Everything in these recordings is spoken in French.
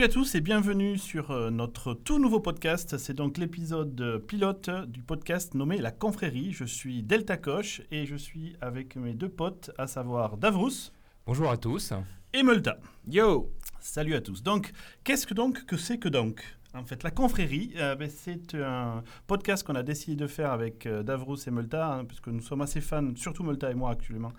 Salut à tous et bienvenue sur euh, notre tout nouveau podcast. C'est donc l'épisode euh, pilote du podcast nommé La Confrérie. Je suis Delta Coche et je suis avec mes deux potes, à savoir Davrous Bonjour à tous. et Multa. Yo Salut à tous. Donc, qu'est-ce que donc que c'est que donc? En fait, la confrérie, euh, ben, c'est un podcast qu'on a décidé de faire avec euh, Davrous et Multa, hein, puisque nous sommes assez fans, surtout Multa et moi actuellement,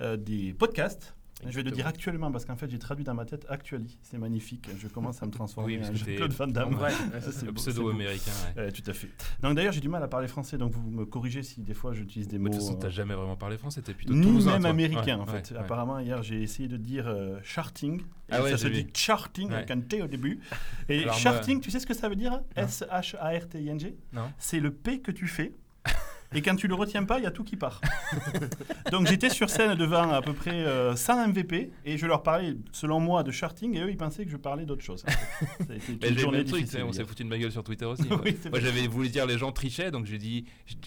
euh, des podcasts. Je vais le dire actuellement parce qu'en fait j'ai traduit dans ma tête actually. C'est magnifique. Je commence à me transformer Oui, en Jean-Claude Van Damme. Ouais, c'est beau. pseudo-américain. ouais. Euh, tout à fait. Donc d'ailleurs j'ai du mal à parler français, donc vous me corrigez si des fois j'utilise des Mais mots. De toute façon, euh, t'as jamais vraiment parlé français, t'es plutôt ni même toi. américain Ouais, en fait. ouais, ouais. Apparemment hier j'ai essayé de dire euh, charting. Ah ouais, ça se vu. dit charting avec un T au début. Et Alors moi- charting, tu sais ce que ça veut dire S-H-A-R-T-I-N-G Non C'est le P que tu fais. Et quand tu le retiens pas, il y a tout qui part. Donc j'étais sur scène devant à peu près euh, 100 MVP et je leur parlais, selon moi, de charting et eux ils pensaient que je parlais d'autre chose. Ça a été une journée truc, on s'est foutu de ma gueule sur Twitter aussi. Oui, Moi j'avais voulu dire les gens trichaient, donc j'ai dit,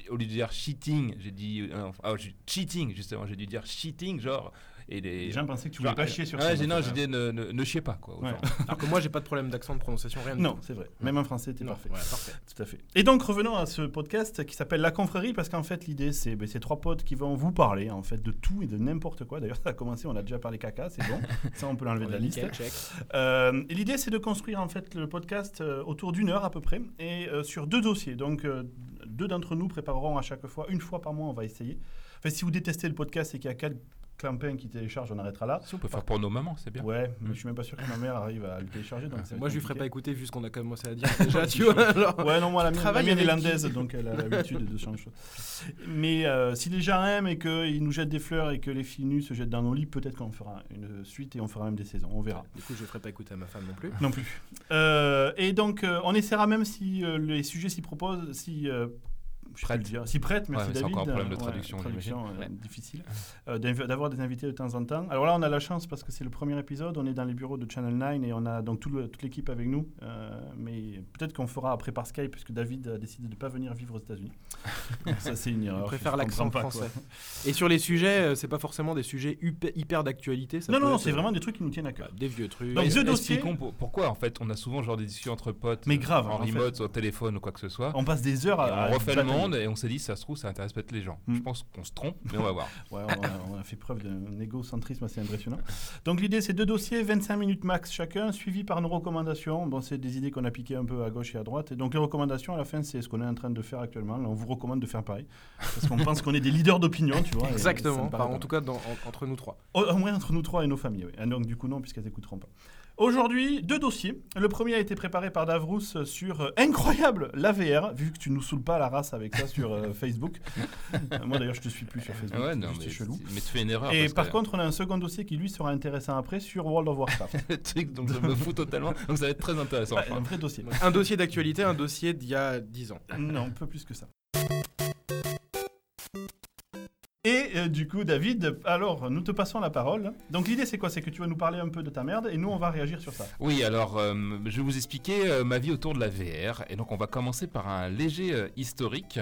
au lieu de dire cheating, j'ai dit euh, j'ai- cheating justement, j'ai dû dire cheating genre et les, Les gens pensaient que tu voulais genre, pas chier sur ouais, j'ai- en non, j'ai dit ne, ne, ne chiez pas quoi. Ouais. Alors que moi, j'ai pas de problème d'accent de prononciation, rien du Non, c'est vrai. Même en français, t'es parfait. voilà, parfait. Tout à fait. Et donc revenons à ce podcast qui s'appelle La Confrérie parce qu'en fait l'idée c'est ben, ces trois potes qui vont vous parler en fait de tout et de n'importe quoi. D'ailleurs ça a commencé, on a déjà parlé caca, c'est bon. Ça on peut l'enlever de la liste. Euh, et l'idée c'est de construire en fait le podcast euh, autour d'une heure à peu près et euh, sur deux dossiers. Donc euh, deux d'entre nous prépareront à chaque fois une fois par mois on va essayer. Enfin si vous détestez le podcast et qu'il y a quatre clampins qui téléchargent on arrêtera là. Si on peut faire pour nos mamans, c'est bien. Ouais, mais je suis même pas sûr que ma mère arrive à le télécharger. Donc Moi, je lui ferai pas écouter vu ce qu'on a commencé à dire déjà, tu vois. alors. Ouais, non, moi, la mienne, est avec landaise, qui donc elle a l'habitude de changer de choses. Mais euh, si les gens aiment et qu'ils nous jettent des fleurs et que les filles nues se jettent dans nos lits, peut-être qu'on fera une suite et on fera même des saisons. On verra. Du coup, je ferai pas écouter à ma femme non plus. Non plus. Euh, et donc, euh, on essaiera même si euh, les sujets s'y proposent, si. Prête. dire. Si prête, merci Ouais, mais c'est David. encore un problème de traduction, euh, Ouais. difficile. Euh, D'avoir des invités de temps en temps. Alors là, on a la chance parce que c'est le premier épisode. On est dans les bureaux de Channel 9 et on a donc tout le- toute l'équipe avec nous. Euh, mais peut-être qu'on fera après par Skype puisque David a décidé de ne pas venir vivre aux États-Unis. Ça, c'est une erreur. On je préfère l'accent quoi. français. Et sur les sujets, euh, c'est pas forcément des sujets hyper, hyper d'actualité. Non, non, c'est vraiment des trucs qui nous tiennent à cœur. bah, des vieux trucs. Donc, expliquons pour- pourquoi en fait on a souvent genre des discussions entre potes Mais grave, en en fait. remote, au téléphone ou quoi que ce soit. On passe des heures à. on refait le batailler. Monde et on s'est dit ça se trouve ça intéresse peut-être les gens. Mm. Je pense qu'on se trompe, mais on va voir. Ouais, on, a, on a fait preuve d'un égocentrisme assez impressionnant. Donc l'idée, c'est deux dossiers, 25 minutes max chacun, suivis par nos recommandations. Bon, c'est des idées qu'on a piquées un peu à gauche et à droite. Et donc les recommandations, à la fin, c'est ce qu'on est en train de faire actuellement. Là, on vous recommande de faire pareil. Parce qu'on pense qu'on est des leaders d'opinion, tu vois. Exactement. Enfin, en tout cas, dans- en- entre nous trois. Au, au moins entre nous trois et nos familles, oui. Ah, donc du coup, non, puisqu'elles n'écouteront pas. Aujourd'hui, deux dossiers. Le premier a été préparé par Davrous sur euh, incroyable l'AVR, vu que tu nous saoules pas la race avec ça sur euh, Facebook. Euh, moi d'ailleurs, je te suis plus sur Facebook. ouais, c'est non, mais, chelou. mais tu fais une erreur. Et parce par que- contre, on a un second dossier qui lui sera intéressant après sur World of Warcraft. le truc dont je me fous totalement. Donc ça va être très intéressant. Ouais, enfin. un vrai dossier. Un dossier d'actualité, un dossier d'il y a 10 ans. Non, un peu plus que ça. Et euh, du coup, David, alors nous te passons la parole. Donc l'idée c'est quoi? C'est que tu vas nous parler un peu de ta merde et nous on va réagir sur ça. Oui, alors euh, je vais vous expliquer euh, ma vie autour de la VR. Et donc on va commencer par un léger historique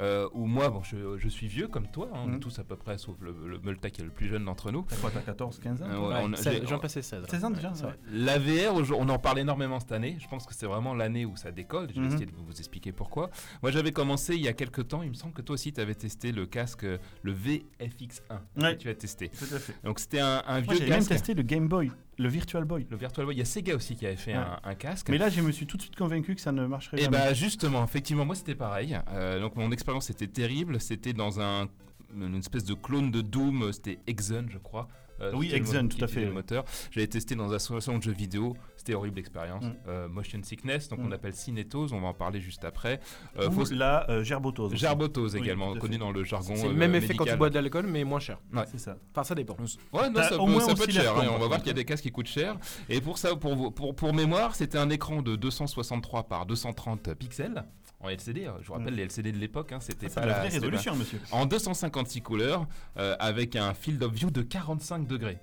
euh, où moi, bon, je, je suis vieux comme toi, hein, on est Mhm. tous à peu près, sauf le, le Multa qui est le plus jeune d'entre nous. T'as quoi, t'as 14, 15 ans Euh, ouais, J'en passais 16. 16 ans déjà c'est ouais. vrai. La VR, on en parle énormément cette année. Je pense que c'est vraiment l'année où ça décolle. Je vais Mhm. essayer de vous expliquer pourquoi. Moi, j'avais commencé il y a quelques temps. Il me semble que toi aussi, tu avais testé le casque, euh, le VFX1. Ouais. que Tu as testé. Tout à fait. Donc, c'était un, un Moi vieux j'ai même casque. testé le Game Boy, le Virtual Boy. Le Virtual Boy. Il y a Sega aussi qui avait fait Ouais. un, un casque. Mais là, je me suis tout de suite convaincu que ça ne marcherait Et jamais. bah justement, effectivement, moi c'était pareil. Euh, donc mon expérience était terrible. C'était dans un une espèce de clone de Doom. C'était Exxon, je crois. Euh, Oui, Exxon, tout à fait, Le oui. moteur. J'avais testé dans un association de jeux vidéo. C'était horrible expérience. Mm. Euh, motion sickness, donc Mm. on appelle cinétose. On va en parler juste après. Euh, Ou faut- la euh, gerbotose. aussi. Gerbotose Oui, également, à connu dans le jargon. C'est le euh, même effet quand tu bois de l'alcool, mais moins cher. Ouais. C'est ça. Enfin, ça dépend. Ouais, non, ça, au peut, moins ça peut être cher. hein, on va voir qu'il y a des casques qui coûtent cher. Et pour ça, pour, pour, pour mémoire, c'était un écran de 263 par 230 pixels en LCD. hein. Je vous rappelle Mm. les LCD de l'époque, hein, c'était C'est pas la la vraie pas- résolution, monsieur. en 256 couleurs euh, avec un field of view de 45 degrés.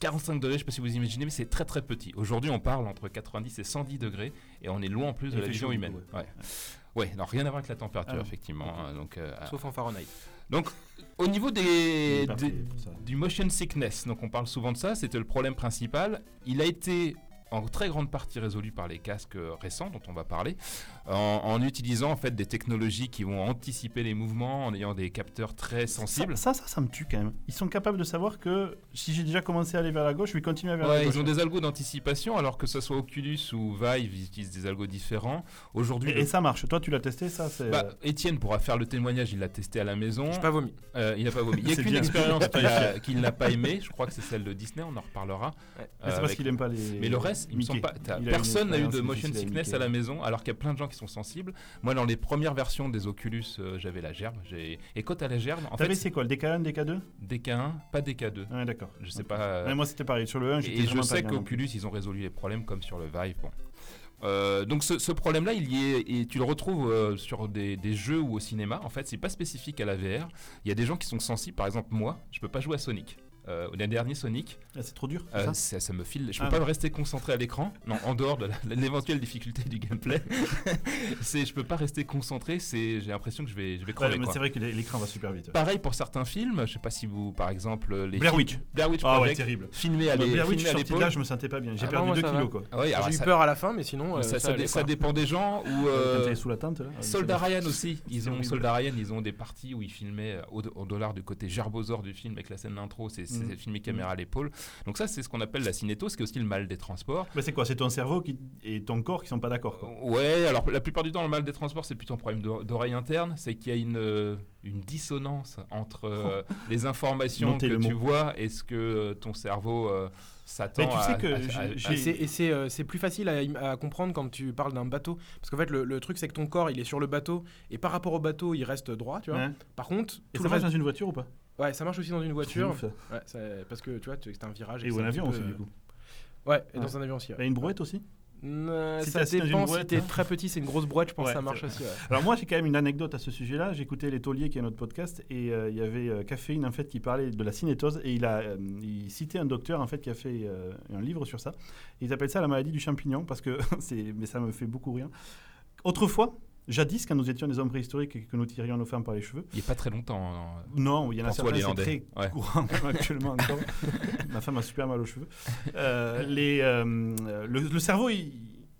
45 degrés, je sais pas si vous imaginez, mais c'est très très petit. Aujourd'hui, on parle entre 90 et 110 degrés et on est loin en plus de la chaud, humaine. Ouais. Ouais, alors rien à voir avec la température, Ah effectivement. hein, donc, euh, Sauf en Fahrenheit. donc, au niveau des, du motion sickness, donc on parle souvent de ça, c'était le problème principal. Il a été en très grande partie résolu par les casques euh, récents dont on va parler, en, en utilisant en fait des technologies qui vont anticiper les mouvements, en ayant des capteurs très sensibles. Ça, ça, ça, ça me tue quand même. Ils sont capables de savoir que si j'ai déjà commencé à aller vers la gauche, je vais continuer vers la gauche. ils ont des algos d'anticipation, alors que ce soit Oculus ou Vive, ils utilisent des algos différents. Aujourd'hui, Et, le- et ça marche. Toi, tu l'as testé, ça c'est. bah, Étienne pourra faire le témoignage, il l'a testé à la maison. J'ai pas vomi. Euh, il n'a pas vomi. Il n'y a qu'une expérience qu'il n'a pas aimé, je crois que c'est celle de Disney, on en reparlera. Ouais. Euh, Mais c'est parce avec- qu'il aime pas les. Mais le reste, il me semble pas. Personne n'a eu de motion sickness à la maison, alors qu'il y a plein de gens qui sont sensibles. Moi, dans les premières versions des Oculus, euh, j'avais la gerbe. Et quand t'as la gerbe, en T'avais fait, c'est quoi Le DK1, DK2 DK1, pas DK2. Ouais, d'accord. Je sais pas. Ouais, moi, c'était pareil. Sur le 1, j'étais Et je sais qu'Oculus, ils ont résolu les problèmes comme sur le Vive. Bon. Euh, donc ce, ce problème-là, il y est, et tu le retrouves euh, sur des, des jeux ou au cinéma. En fait, c'est pas spécifique à la VR. Il y a des gens qui sont sensibles. Par exemple, moi, je peux pas jouer à Sonic. Euh, le dernier Sonic, Ah, c'est trop dur. euh, ça ça, ça me file. Je peux Ah, pas non. rester concentré à l'écran. Non, en dehors de l'éventuelle difficulté du gameplay, c'est je peux pas rester concentré. C'est j'ai l'impression que je vais je vais Ouais, crever. mais quoi. c'est vrai que l'é- l'écran va super vite. ouais. Pareil pour certains films. Je sais pas si vous, par exemple, les Blair films- Witch. Blair Witch Ah ouais, Project, terrible. filmés à Moi, l'é- Blair Witch, sorti de là, je me sentais pas bien. J'ai Ah, perdu non, 2 moi, ça kilos, quoi. Ah ouais, alors J'ai eu ça- peur à la fin, mais sinon. euh, ça, ça allait, dé- ça quoi. dépend des gens ou euh, sous la tente, là. Soldat Ryan aussi. Ils ont. Soldat Ryan, ils ont des parties où ils filmaient euh, au, au dollar du côté gerbosaure du film avec la scène d'intro. C'est c'est Mhm. filmé caméra à l'épaule. Donc ça, c'est ce qu'on appelle la cinétose, qui est aussi le mal des transports. Mais c'est quoi C'est ton cerveau qui... et ton corps qui sont pas d'accord. quoi. Ouais, alors la plupart du temps, le mal des transports, c'est plutôt un problème d'o- d'oreille interne. C'est qu'il y a une, euh, une dissonance entre euh, les informations que le tu mot. vois et ce que euh, ton cerveau euh, s'attend Mais tu à- sais que à- à- Et c'est- euh, plus facile à, comprendre quand tu parles d'un bateau. Parce qu'en fait, le, le truc, c'est que ton corps, il est sur le bateau. Et par rapport au bateau, il reste droit, tu vois. Ouais. Par contre, Et tout ça le reste- dans une voiture ou pas? Ouais, ça marche aussi dans une voiture. Ouf. Ouais, parce que tu vois, tu- c'est un virage. Et ou un un avion petit aussi, peu, du coup. Ouais, et dans un avion aussi. Ouais. a une brouette aussi Euh, Si ça si une dépend t'es hein. très petit, c'est une grosse brouette, je pense Ouais, que ça marche c'est aussi. ouais. Alors moi j'ai quand même une anecdote à ce sujet-là. J'écoutais Les Tauliers qui est notre podcast et euh, il y avait euh, Caféine en fait qui parlait de la cinétose et il a euh, il citait un docteur en fait qui a fait euh, un livre sur ça. Ils appellent ça la maladie du champignon parce que c'est mais ça me fait beaucoup rire. Autrefois, jadis quand nous étions des hommes préhistoriques et que nous tirions nos femmes par les cheveux, Il n'y a pas très longtemps. hein. non, il y en a certains c'est très Ouais. courant actuellement encore. Ma femme a super mal aux cheveux. Euh, les, euh, le, le cerveau, il,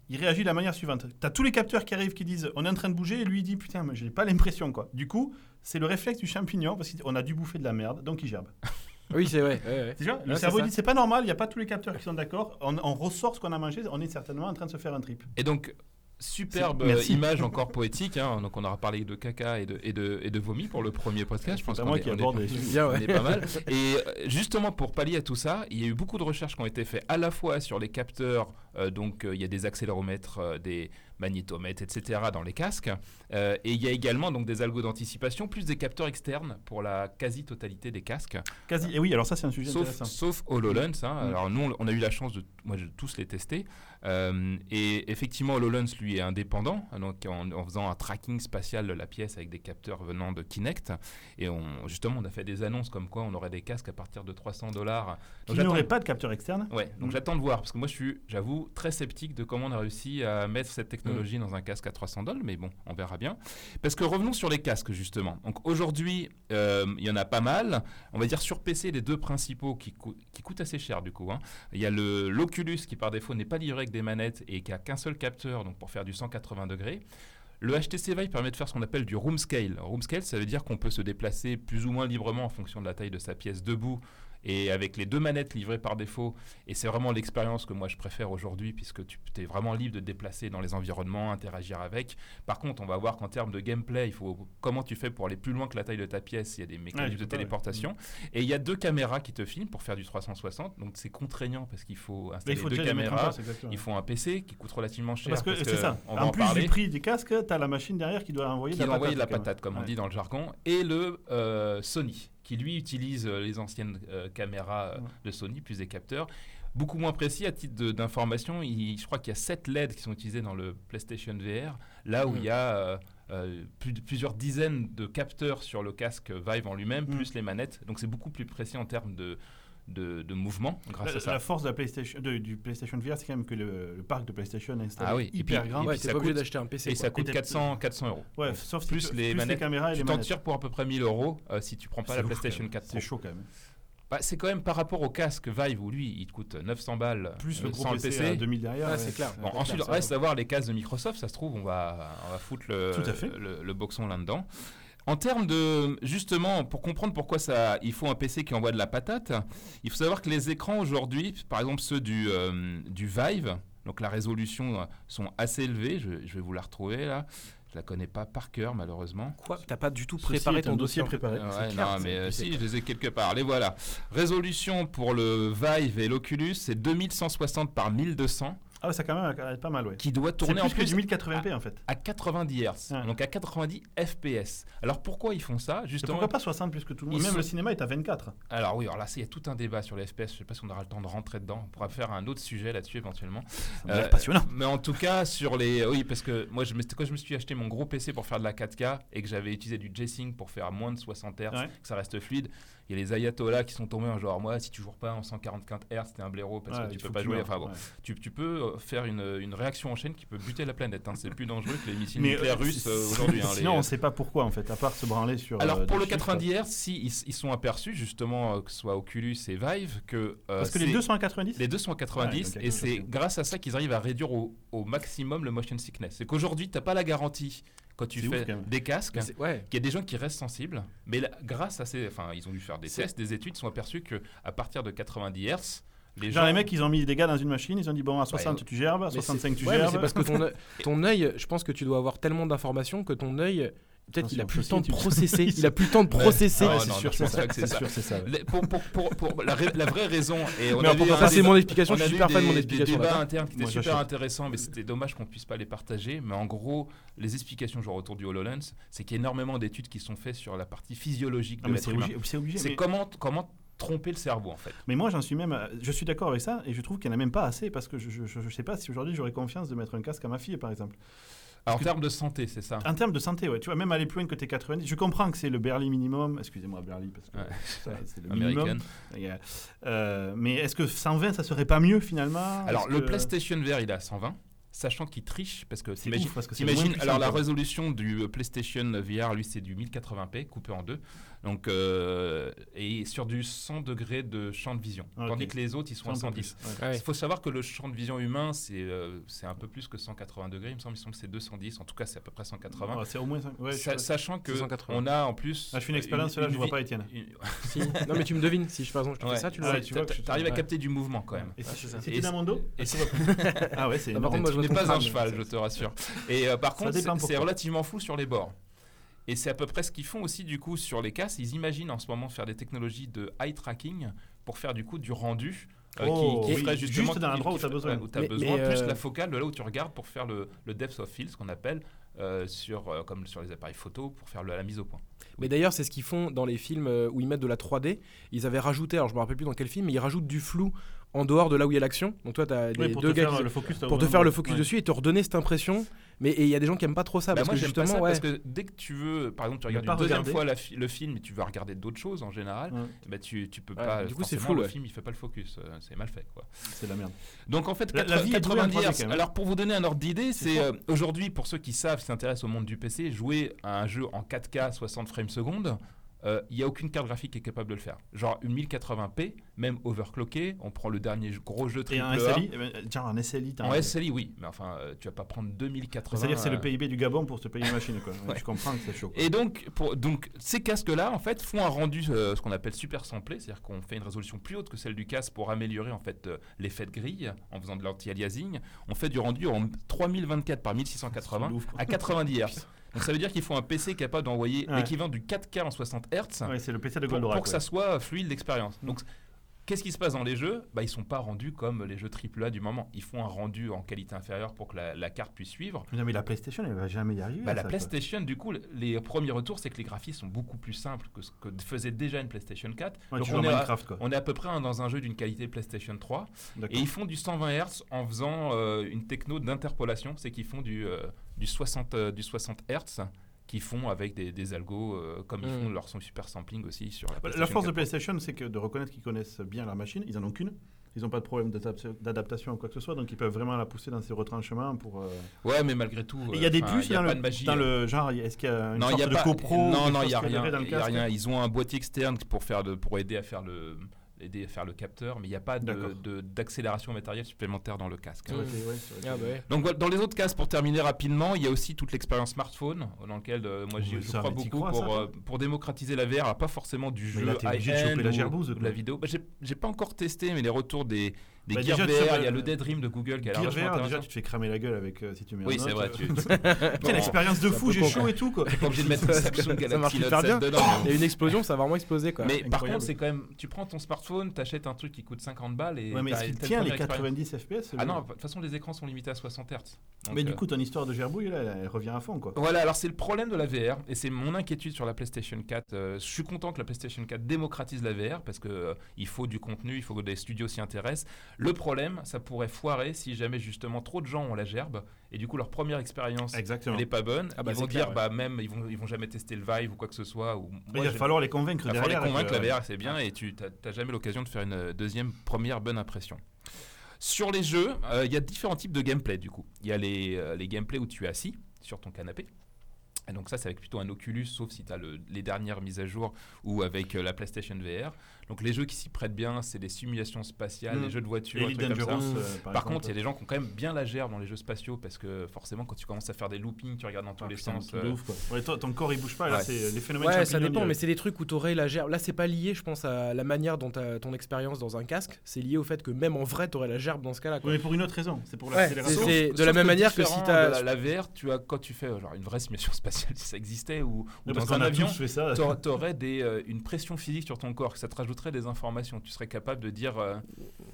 il réagit de la manière suivante. Tu as tous les capteurs qui arrivent qui disent on est en train de bouger et lui il dit putain, mais j'ai pas l'impression quoi. Du coup, c'est le réflexe du champignon parce qu'on a dû bouffer de la merde, donc il gerbe. Oui, c'est vrai. ouais, ouais. Le Ouais, cerveau dit c'est pas normal, il n'y a pas tous les capteurs qui sont d'accord, on, on ressort ce qu'on a mangé, on est certainement en train de se faire un trip. Et donc, superbe merci. image encore poétique. hein. Donc, on aura parlé de caca et de, et de, et de vomi pour le premier podcast. Je pense qu'on moi est- qui on aborde on est pas mal. Et justement, pour pallier à tout ça, il y a eu beaucoup de recherches qui ont été faites à la fois sur les capteurs, euh, donc euh, il y a des accéléromètres, euh, des magnétomètres, etc. dans les casques. Euh, et il y a également donc des algos d'anticipation, plus des capteurs externes pour la quasi-totalité des casques. Quasi. Et oui, alors ça c'est un sujet Sauf, intéressant. sauf HoloLens. hein. Alors nous, on- a eu la chance de moi, de tous les tester. Euh, et effectivement, HoloLens, lui, est indépendant. Donc en, en faisant un tracking spatial de la pièce avec des capteurs venant de Kinect. Et on, justement, on a fait des annonces comme quoi on aurait des casques à partir de 300 dollars. Qui n'aurait pas de capteur externe Ouais, donc j'attends de voir parce que moi je suis, j'avoue, très sceptique de comment on a réussi à mettre cette technologie dans un casque à 300 dollars, mais bon, on verra bien. Parce que revenons sur les casques justement. Donc aujourd'hui, euh, il y en a pas mal. On va dire sur PC les deux principaux qui, coûtent- assez cher du coup. hein. Il y a l'Oculus qui par défaut n'est pas livré avec des manettes et qui a qu'un seul capteur, donc pour faire du 180 degrés. Le HTC Vive permet de faire ce qu'on appelle du room scale. Room scale, ça veut dire qu'on peut se déplacer plus ou moins librement en fonction de la taille de sa pièce debout et avec les deux manettes livrées par défaut. Et c'est vraiment l'expérience que moi je préfère aujourd'hui puisque tu es vraiment libre de te déplacer dans les environnements, interagir avec. Par contre, on va voir qu'en termes de gameplay, il faut comment tu fais pour aller plus loin que la taille de ta pièce. Il y a des mécanismes de peux pas, ouais. téléportation. Et il y a deux caméras qui te filment pour faire du 360. Donc c'est contraignant parce qu'il faut installer faut deux caméras. place. Il faut un PC qui coûte relativement cher. Parce que c'est ça. On va en plus parler du prix des casques, tu as la machine derrière qui doit envoyer qui la de la patate. patate, comme on dit dans le jargon, et le euh, Sony, qui lui utilise euh, les anciennes euh, caméras euh, Ouais. de Sony, plus des capteurs. Beaucoup moins précis, à titre d'information, je crois qu'il y a 7 LED qui sont utilisés dans le PlayStation VR, là où il y a euh, plus de- plusieurs dizaines de capteurs sur le casque Vive en lui-même, Mm. plus les manettes. Donc c'est beaucoup plus précis en termes de, de, de mouvement grâce La, à ça. la force de la PlayStation, de- du PlayStation VR, c'est quand même que le, le parc de PlayStation est installé Ah oui, hyper puis- grand. et Ouais, puis t'es ça pas obligé coûte- d'acheter un PC. Et quoi. ça coûte t'es- 400, 400 euros. Ouais, sauf si Plus tu- les manettes. caméras et Tu les t'en manettes. tires pour à peu près 1000 euros euh, si tu prends pas C'est la ouf, PlayStation quand même. 4 Pro. C'est chaud quand même. Bah, c'est quand même par rapport au casque Vive où lui il te coûte 900 balles Plus euh, le gros sans PC, le PC. à 2000 derrière. Ouais. c'est clair. Bon, ensuite, clair, reste à voir les casques de Microsoft. Ça se trouve, on va, on va foutre le, Tout à fait. le, le boxon là-dedans. En termes de, justement, pour comprendre pourquoi ça, il faut un PC qui envoie de la patate, il faut savoir que les écrans aujourd'hui, par exemple ceux du, euh, du Vive, donc la résolution euh, sont assez élevées. Je, je vais vous la retrouver là. Je la connais pas par cœur malheureusement. Quoi? T'as pas du tout préparé ton dossier préparé. Ouais, c'est clair, non, mais euh, si, je les ai quelque part. Les voilà. Résolution pour le Vive et l'Oculus, c'est 2160 par 1200, Ah ouais, ça quand même pas mal, ouais. qui doit tourner en plus que du 1080p en fait. à 90 Hz, Ouais. donc à 90 FPS. Alors pourquoi ils font ça Justement. pourquoi pas 60 plus que tout le monde Même sont- le cinéma est à 24. Alors oui, alors là, il y a tout un débat sur les FPS. Je sais pas si on aura le temps de rentrer dedans. On pourra faire un autre sujet là-dessus éventuellement. Ça Euh, passionnant. Mais en tout cas, sur les. Oui, parce que moi, je me... quand je me suis acheté mon gros PC pour faire de la 4K et que j'avais utilisé du G-Sync pour faire moins de 60 Hz, Ouais. que ça reste fluide, il y a les ayatollahs qui sont tombés en genre, moi, si tu joues pas en 144 Hz, t'es un blaireau parce Ouais, que tu peux pas jouer. Enfin bon, ouais. tu, tu peux euh, faire une, une réaction en chaîne qui peut buter la planète. hein. C'est plus dangereux que les missiles Mais nucléaires euh, russes euh, aujourd'hui. hein, Sinon, les- on sait pas pourquoi en fait, à part se branler sur. alors euh, pour le chiffres. 90 Hz, si ils, ils sont aperçus justement que ce soit Oculus et Vive que Parce que les deux sont à 90 les deux sont à 90 Ouais, donc il y a et c'est grâce à ça qu'ils arrivent à réduire au, au maximum le motion sickness. C'est qu'aujourd'hui tu n'as pas la garantie quand tu ouf, fais des casques Ouais. qu'il y a des gens qui restent sensibles, mais là, grâce à ces, enfin ils ont dû faire des tests, des études, ils sont aperçus que à partir de 90 Hz, les Genre gens les mecs, ils ont mis des gars dans une machine, ils ont dit bon à 60 Ouais, tu gerbes, à Mais c'est- 65 tu ouais, gerbes. c'est parce que ton œil, je pense que tu dois avoir tellement d'informations que ton œil, peut-être il a plus le temps de processer. il a plus le temps de processer. Ah c'est sûr, c'est ça. pour, la, ra- la vraie raison et on Ça, c'est mon explication. on Je suis super fan de mon explication. débats internes qui étaient super intéressants, mais c'était dommage qu'on puisse pas les partager. Mais en gros, les explications genre autour du HoloLens, c'est qu'il y a énormément d'études qui sont faites sur la partie physiologique de l'être c'est humain. obligé. C'est comment, comment tromper le cerveau en fait. Mais moi, j'en suis même. Je suis d'accord avec ça, et je trouve qu'il n'y en a même pas assez, parce que je, je sais pas si aujourd'hui j'aurais confiance de mettre un casque à ma fille, par exemple. En termes de santé, c'est ça. En termes de santé, ouais, tu vois, même aller plus loin que tes 90, je comprends que c'est le Berly minimum. Excusez-moi, Berly, parce que Ouais. c'est le minimum. Euh, mais est-ce que 120, ça serait pas mieux finalement? Alors le que- PlayStation VR, il est à 120, sachant qu'il triche parce que C'est parce que puissant, alors la résolution du euh, PlayStation VR, lui, c'est du 1080p coupé en deux, donc euh, et sur du 100 degrés de champ de vision, Ah, tandis que les autres, ils sont à Un peu 110. plus, ouais. Ouais. Il faut savoir que le champ de vision humain, c'est euh, c'est un peu plus que 180 degrés. Il me semble, il me semble que c'est 210. En tout cas, c'est à peu près 180. Ouais, c'est au moins. ouais, Sa- sachant que 180. on a en plus. Ah, je fais une expérience, là, je vois pas Étienne. une- Si. Non, mais tu me devines. Si je par exemple, je te Ouais. fais ça, tu le Ah, vois. ouais, tu vois que je- T'arrives à capter du mouvement quand même. C'est dos Et Ah ouais, c'est Ah, par énorme. contre, moi, je tu n'es pas un cheval, je te rassure. Et euh, par contre, c'est relativement flou sur les bords. Et c'est à peu près ce qu'ils font aussi du coup sur les casques. Ils imaginent en ce moment faire des technologies de eye tracking pour faire du coup du rendu. euh, Oh, qui, qui oui, ferait juste justement dans qui- l'endroit où t'as ferait- besoin. ouais, où t'as Mais- besoin, mais, plus euh, la focale de là où tu regardes pour faire le, le depth of field, ce qu'on appelle euh, sur, euh, comme sur les appareils photo, pour faire le- la mise au point. Mais d'ailleurs, c'est ce qu'ils font dans les films où ils mettent de la 3D. Ils avaient rajouté, alors je me rappelle plus dans quel film, mais ils rajoutent du flou en dehors de là où il y a l'action. Donc toi, tu as Oui, les pour deux te gars faire qui- le focus. pour te faire le focus dessus et te redonner cette impression. Mais il y a des gens qui aiment pas trop ça Bah, parce moi, que pas justement, ça ouais. parce que dès que tu veux, par exemple, tu regardes une deuxième regarder. fois la fi- le film et tu veux regarder d'autres choses en général, bah, tu, tu peux Ouais, pas. du coup, c'est flou, Le film, il fait pas le focus. euh, c'est mal fait, quoi. C'est la merde. Donc en fait, La- la 80 vie est douée en 90 3D, Hz. quand même. Alors pour vous donner un ordre d'idée, C'est c'est euh, aujourd'hui pour ceux qui savent, qui s'intéressent au monde du PC, jouer à un jeu en 4K 60 frames secondes. Euh, Il n'y a aucune carte graphique qui est capable de le faire. Genre une 1080p, même overclocké, on prend le dernier gros jeu Et triple un A. SLI eh ben, Genre un SLI, t'as En un- SLI, oui, mais enfin, euh, tu vas pas prendre 2080. C'est-à-dire c'est euh, le PIB du Gabon pour se payer une machine. Quoi. Ouais. Tu comprends que c'est chaud. quoi. Et donc, pour, donc ces casques-là, en fait, font un rendu, euh, ce qu'on appelle super samplé, c'est-à-dire qu'on fait une résolution plus haute que celle du casque pour améliorer en fait euh, l'effet de grille en faisant de l'anti-aliasing. On fait du rendu en 3024 par 1680 C'est ouf, quoi. à 90 Hz. Donc ça veut dire qu'il faut un PC capable d'envoyer Ouais. l'équivalent du 4K en 60 Hz Ouais, c'est le PC de pour, Goldorak. pour que ça soit fluide l'expérience. Donc Qu'est-ce qui se passe dans les jeux? Bah, Ils sont pas rendus comme les jeux AAA du moment. Ils font un rendu en qualité inférieure pour que la, la carte puisse suivre. Non, mais la PlayStation, elle va jamais y arriver. Bah, la ça, quoi. PlayStation, du coup, les premiers retours, c'est que les graphismes sont beaucoup plus simples que ce que faisait déjà une PlayStation 4. Ouais, Donc tu joues on est, à, Minecraft, quoi. on est à peu près dans un jeu d'une qualité PlayStation 3. D'accord. Et ils font du 120 Hz en faisant euh, une techno d'interpolation. C'est qu'ils font du, euh, du, 60, euh, du 60 Hz qu'ils font avec des, des algos euh, comme ils Mm. font leur son super sampling aussi sur la La PlayStation force de 4. PlayStation, c'est que de reconnaître qu'ils connaissent bien la machine. Ils en ont qu'une. Ils n'ont pas de problème d'adap- d'adaptation ou quoi que ce soit, donc ils peuvent vraiment la pousser dans ses retranchements pour. euh, Ouais, mais malgré tout. Et il y a des puces il y a dans, le, de magie. dans euh. le genre. Est-ce qu'il y a une non, il sorte y a de pas. copro non, non, il chose y a qui rien. Ils ont un boîtier externe pour faire de, pour aider à faire le, aider à faire le capteur, mais il n'y a pas de- D'accord. de- d'accélération matérielle supplémentaire dans le casque. Ouais, été- Ah bah ouais. Donc dans les autres casques, pour terminer rapidement, il y a aussi toute l'expérience smartphone, dans lequel euh, moi j'y Oui, je crois beaucoup crois, pour, ça, euh, pour démocratiser la VR, alors pas forcément du Mais jeu là, de la ou- vidéo. Bah, j'ai j'ai pas encore testé, mais les retours des, des Bah, Gear déjà, VR, il y a le Daydream de Google qui a l'air VR, déjà, tu te fais cramer la gueule avec euh, si tu mets un Oui, c'est vrai. euh, Tu, Quelle expérience de fou, j'ai chaud quoi. et tout, quoi. t'es pas obligé de mettre Ça Samsung Galaxy marche Note super 7 bien. dedans. Il y a une explosion, ça a vraiment explosé quoi. Mais par contre, c'est quand même. Tu prends ton smartphone, t'achètes un truc qui coûte 50 balles et. Ouais, mais est-ce qu'il tient les première expérience. 90 FPS Ah non, de toute façon, les écrans sont limités à 60 Hz. Mais du euh, coup, ton histoire de gerbouille, là, elle, revient à fond, quoi. Voilà, alors c'est le problème de la VR et c'est mon inquiétude sur la PlayStation 4. Euh, je suis content que la PlayStation 4 démocratise la VR parce que euh, il faut du contenu, il faut que des studios s'y intéressent. Le problème, ça pourrait foirer si jamais justement trop de gens ont la gerbe et du coup leur première expérience Exactement. elle est pas bonne. Ah bah, ils vont clair, dire bah même ils vont ils vont jamais tester le Vive ou quoi que ce soit. Ou, Mais moi, il va falloir les convaincre il va falloir les convaincre, avec, la euh, VR c'est bien et tu n'as jamais l'occasion de faire une euh, deuxième, première bonne impression. Sur les jeux, euh, il y a différents types de gameplay du coup. Il y a les, euh, les gameplays où tu es assis sur ton canapé. Et donc ça c'est avec plutôt un Oculus, sauf si tu as les dernières mises à jour ou avec euh, la PlayStation VR. Donc les jeux qui s'y prêtent bien, c'est les simulations spatiales, Mm. les jeux de voiture, des trucs comme ça. Euh, Par contre, il y a des gens qui ont quand même bien la gerbe dans les jeux spatiaux parce que forcément, quand tu commences à faire des loopings, tu regardes dans tous Ah, les putain, sens. euh, ouf, quoi. Ouais, toi, ton corps il bouge pas, là Ouais. c'est euh, les phénomènes Ouais, ça dépend, a- mais c'est des trucs où t'aurais la gerbe. Là, c'est pas lié, je pense, à la manière dont ton expérience dans un casque. C'est lié au fait que même en vrai, t'aurais la gerbe dans ce cas-là. mais pour une autre raison, c'est pour Ouais, l'accélération. c'est- c'est- de la même manière que si t'as- de La, la VR, tu as, quand tu fais euh, genre, une vraie simulation spatiale, si ça existait, ou, Ouais, dans un a avion, tous fait ça. tu aurais des, euh, une pression physique sur ton corps, que ça te rajouterait des informations. Tu serais capable de dire. euh,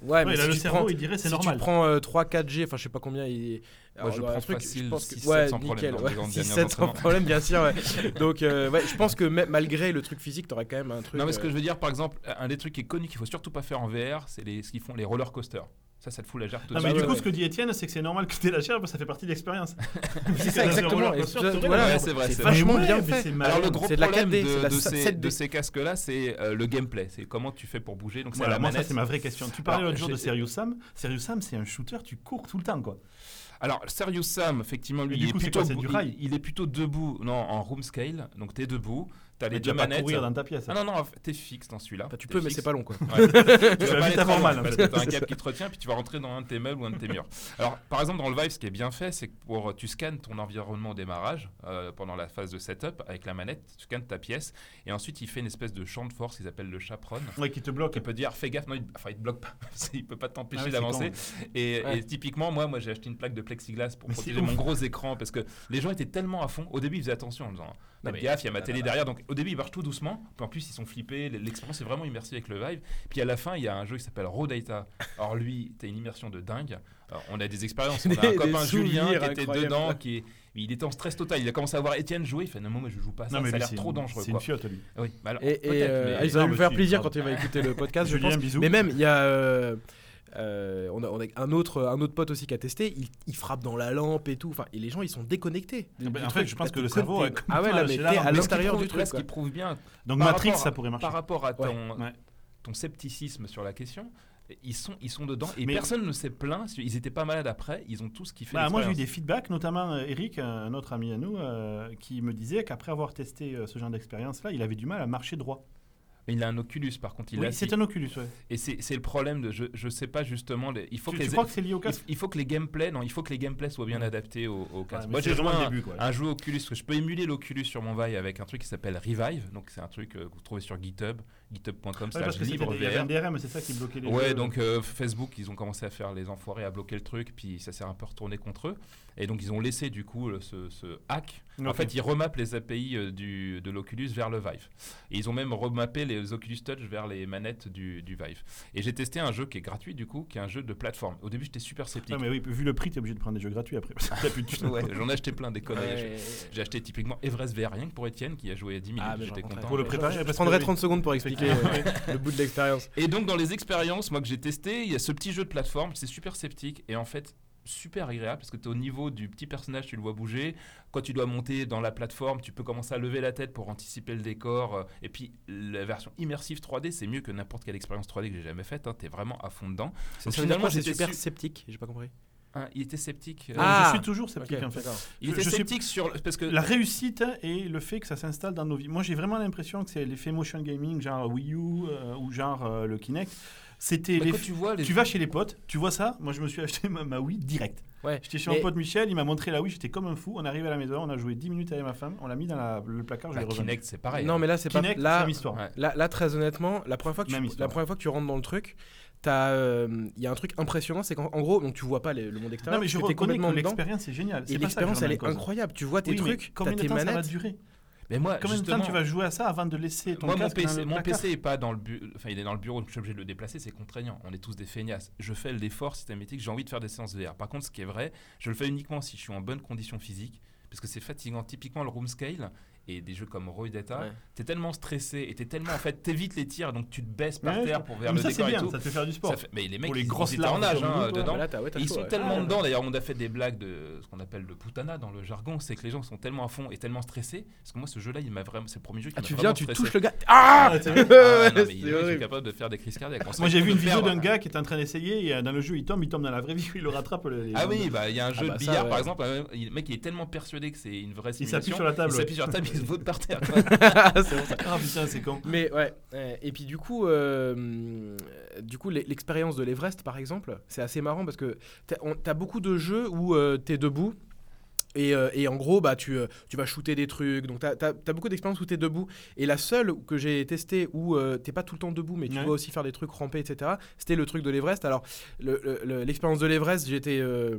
Ouais, Ouais, mais là, si le cerveau, prends, il dirait c'est si normal. tu prends euh, 3 4G, enfin je sais pas combien il Moi, je dans prends un truc, facile je pense que 6-7 ouais, sans problème nickel, dans ouais, les grandes 6, dernières 7 sans entraînements. problème bien sûr ouais. Donc euh, ouais, je pense que même malgré le truc physique, t'aurais quand même un truc Non, mais ce que euh, je veux dire, par exemple, un des trucs qui est connu qu'il faut surtout pas faire en VR, c'est les, ce qu'ils font les roller coasters. Ça, ça te fout la gerbe tout suite. mais du coup, ouais. ce que dit Étienne, c'est que c'est normal que tu aies la gerbe, ça fait partie de l'expérience. c'est ça exactement. C'est vrai, c'est vachement bien fait. Alors le gros C'est de la problème 4D, de, ces, 7D. de ces casques-là, c'est euh, le gameplay. C'est comment tu fais pour bouger. Donc c'est à Voilà, la moi, ça, manette. c'est ma vraie question. Tu parlais l'autre jour de Serious Sam. Serious Sam, c'est un shooter, tu cours tout le temps, quoi. Alors Serious Sam, effectivement, lui, il, est coup, plutôt, quoi, il- il, est plutôt debout, non, en room scale. Donc t'es debout, t'as les deux manettes. courir dans ta pièce. Ah non non, t'es fixe dans celui-là. Enfin, tu peux mais c'est pas long quoi. Ouais. tu vas vite avoir mal, parce que t'as un câble qui te retient puis tu vas rentrer dans un de tes meubles ou un de tes murs. Alors par exemple dans le Vive ce qui est bien fait c'est que pour tu scannes ton environnement au démarrage euh, pendant la phase de setup avec la manette, tu scannes ta pièce et ensuite il fait une espèce de champ de force qu'ils appellent le chaperon. Ouais, qui te bloque. Qui peut dire fais gaffe, non, il, enfin il te bloque pas, il peut pas t'empêcher Ah d'avancer. Et, Ouais. et typiquement, moi, moi j'ai acheté une plaque de plexiglas pour Mais protéger mon gros écran parce que les gens étaient tellement à fond. Au début, ils faisaient attention en disant Faites gaffe, il y a ma télé derrière. Donc au début, ils marchent tout doucement. Puis en plus, ils sont flippés. L'expérience est vraiment immersive avec le Vive. Puis à la fin, il y a un jeu qui s'appelle Raw Data. Alors lui, t'as une immersion de dingue. Alors, on a des expériences. On a un copain Julien qui était dedans, qui est- il était en stress total. Il a commencé à voir Étienne jouer. Il fait non, moi je joue pas à ça. Non, mais ça a l'air trop dangereux. C'est une fiotte, lui. Oui, bah alors, Et, et, peut-être, euh, mais- ça va lui faire si, plaisir pardon. quand il va écouter le podcast, je Julien, pense. bisous. Mais même, il y a, euh, euh, on a, on a un, autre, un autre pote aussi qui a testé, il, il frappe dans la lampe et tout. Enfin, et les gens, ils sont déconnectés. Ah ben, du en truc. fait, je pense Là, que le cerveau. a Ah ouais, là, mais à l'intérieur du truc, Ce qui prouve bien Donc par Matrix, à- ça pourrait marcher. par rapport à ton, Ouais. ton scepticisme sur la question, ils sont, ils sont dedans et Mais- personne ne s'est plaint. Ils étaient pas malades après, ils ont tous kiffé. Bah, moi, j'ai eu des feedbacks, notamment euh, Eric, un autre ami à nous, euh, qui me disait qu'après avoir testé euh, ce genre d'expérience-là, il avait du mal à marcher droit. Mais il a un Oculus par contre, il oui, c'est un Oculus, ouais. et c'est le problème de je, je sais pas justement les- il faut Tu, que tu les crois que c'est lié au casque il faut que les gameplays non il faut que les gameplays soient bien adaptés au, au casque. Moi j'ai joué un, le début, quoi. un jeu Oculus que je peux émuler l'Oculus sur mon Vive avec un truc qui s'appelle Revive donc c'est un truc euh, que vous trouvez sur GitHub github.com Ouais, slash libre il y avait un VR. DRM, c'est ça qui bloquait les Ouais, jeux. donc euh, Facebook, ils ont commencé à faire les enfoirés, à bloquer le truc, puis ça s'est un peu retourné contre eux. Et donc, ils ont laissé du coup le- ce, ce hack. En fait, ils remappent les API euh, du, de l'Oculus vers le Vive. Et ils ont même remappé les Oculus Touch vers les manettes du, du Vive. Et j'ai testé un jeu qui est gratuit du coup, qui est un jeu de plateforme. Au début, j'étais super sceptique. Ah, mais oui, vu le prix, t'es obligé de prendre des jeux gratuits après. Ouais, J'en ai acheté plein des conneries. Ouais. J'ai acheté typiquement Everest VR rien que pour Étienne qui a joué à 10 minutes. Ah, J'étais content. Pour le préparer, Je, parce que prendrai oui. 30 secondes pour expliquer euh, le bout de l'expérience. Et donc dans les expériences, moi que j'ai testé, il y a ce petit jeu de plateforme, c'est super sceptique et en fait super agréable parce que tu es au niveau du petit personnage, tu le vois bouger. Quand tu dois monter dans la plateforme, tu peux commencer à lever la tête pour anticiper le décor. euh, Et puis la version immersive 3D, c'est mieux que n'importe quelle expérience 3D que j'ai jamais faite. Tu es vraiment à fond dedans. Donc, finalement, c'est j'étais super su- sceptique, j'ai pas compris. Hein, il était sceptique. euh, Ah. Je suis toujours sceptique en fait. il je- était je suis- sceptique sur parce que La réussite et le fait que ça s'installe dans nos vies. Moi, j'ai vraiment l'impression que c'est l'effet motion gaming, genre Wii U euh, ou genre euh, le Kinect. C'était bah, les... quand tu vois les Tu vas chez les potes, tu vois ça. Moi, je me suis acheté ma, ma Wii direct. Ouais. J'étais chez Mais- mon pote Michel, il m'a montré la Wii, j'étais comme un fou. On arrive à la maison, on a joué 10 minutes avec ma femme, on l'a mis dans la- le placard, je bah. Kinect, c'est pareil. Non, hein. mais là, c'est pas. Kinect, c'est Là, la même histoire. Ouais. Là, là, très honnêtement, la première fois que tu, Même histoire. la première fois que tu rentres dans le truc, t'as, euh, il y a un truc impressionnant, c'est qu'en en gros, donc tu vois pas les- le monde extérieur, Non, mais je reconnais complètement que l'expérience est géniale. Et ça l'expérience, elle est incroyable. Tu vois tes Oui, trucs, t'as tes temps ça va manettes. durer? Mais moi, Combien de temps justement, tu vas jouer à ça avant de laisser ton Moi, mon casque PC, le mon PC est pas dans le bureau. Enfin, il est dans le bureau, donc je suis obligé de le déplacer. C'est contraignant. On est tous des feignasses. Je fais l'effort systématique. J'ai envie de faire des séances VR. Par contre, ce qui est vrai, je le fais uniquement si je suis en bonne condition physique, parce que c'est fatigant. Typiquement, le room scale et des jeux comme Roy Data, Ouais. t'es tellement stressé et t'es tellement en fait, t'évites les tirs, donc tu te baisses par Ouais, terre pour vers Mais le ça, c'est décor et bien, tout. ça te fait faire du sport. Ça fait- Mais les mecs, Pour les ils- grosses ils étaient en âge hein, toi. dedans. Ah, là, ouais, Ils chaud, sont ouais. tellement Ah, ouais. dedans, d'ailleurs on a fait des blagues de ce qu'on appelle le putana dans le jargon, c'est que les gens sont tellement à fond et tellement stressés, parce que moi ce jeu-là, il m'a vraiment, c'est le premier jeu qui Ah, m'a tu vraiment viens, tu stressé. touches le gars. Ah Ah, Ah, mecs sont capables de faire des crises cardiaques. Moi, j'ai vu une vidéo d'un gars qui est en train d'essayer et euh, dans le jeu, il tombe, il tombe dans la vraie vie, il le rattrape. Ah oui, bah il y a un jeu bah de billard par exemple, euh, le mec il est tellement persuadé que c'est une vraie simulation. Il s'appuie sur la table, il se par terre. C'est bon, ça. Ah putain, c'est con. Mais ouais, et puis du coup, euh, du coup, l'e- l'expérience de l'Everest, par exemple, c'est assez marrant parce que t'as beaucoup de jeux où euh, t'es debout. Et, euh, et en gros, bah, tu, euh, tu vas shooter des trucs. Donc, tu as, beaucoup d'expériences où tu es debout. Et la seule que j'ai testée où euh, t'es pas tout le temps debout, mais tu Ouais. vas aussi faire des trucs rampés, etc., c'était le truc de l'Everest. Alors, le- le- le- l'expérience de l'Everest, j'étais euh,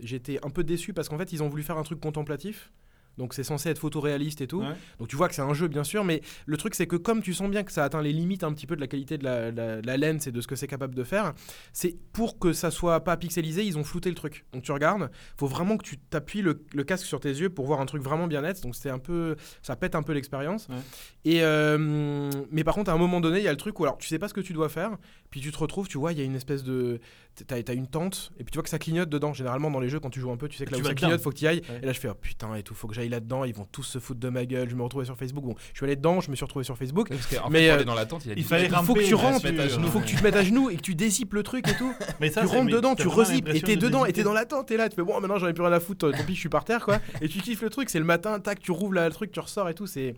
j'étais un peu déçu parce qu'en fait, ils ont voulu faire un truc contemplatif. Donc, c'est censé être photoréaliste et tout. Ouais. Donc tu vois que c'est un jeu bien sûr, mais le truc c'est que comme tu sens bien que ça atteint les limites un petit peu de la qualité de la, la, la lens et de ce que c'est capable de faire, c'est pour que ça soit pas pixelisé, ils ont flouté le truc. Donc tu regardes, faut vraiment que tu t'appuies le, le casque sur tes yeux pour voir un truc vraiment bien net. Donc c'est un peu, ça pète un peu l'expérience. Ouais. Et euh, mais par contre à un moment donné il y a le truc où alors tu sais pas ce que tu dois faire, puis tu te retrouves, tu vois il y a une espèce de, t'as as une tente et puis tu vois que ça clignote dedans. Généralement dans les jeux quand tu joues un peu, tu sais que là Tu où ça dedans. clignote, faut que tu y ailles. Ouais. Et là je fais oh putain et tout, faut que j'aille là-dedans. Ils vont tous se foutre de ma gueule. Je me retrouvais sur Facebook. Bon, je suis allé dedans, je me suis retrouvé sur Facebook. Parce Mais, fait, euh, dans la tente, il, a il fallait Il faut que ramper, tu rentres. Il faut que tu te mettes à genoux et que tu dézippes le truc et tout. Mais ça, tu rentres dedans, tu rezippes et t'es de dedans et t'es dans la tente. T'es là, tu fais bon, maintenant j'en ai plus rien à foutre. Tant pis, je suis par terre quoi. Et tu kiffes le truc. C'est le matin, tac, tu rouvres là, le truc, tu ressors et tout. C'est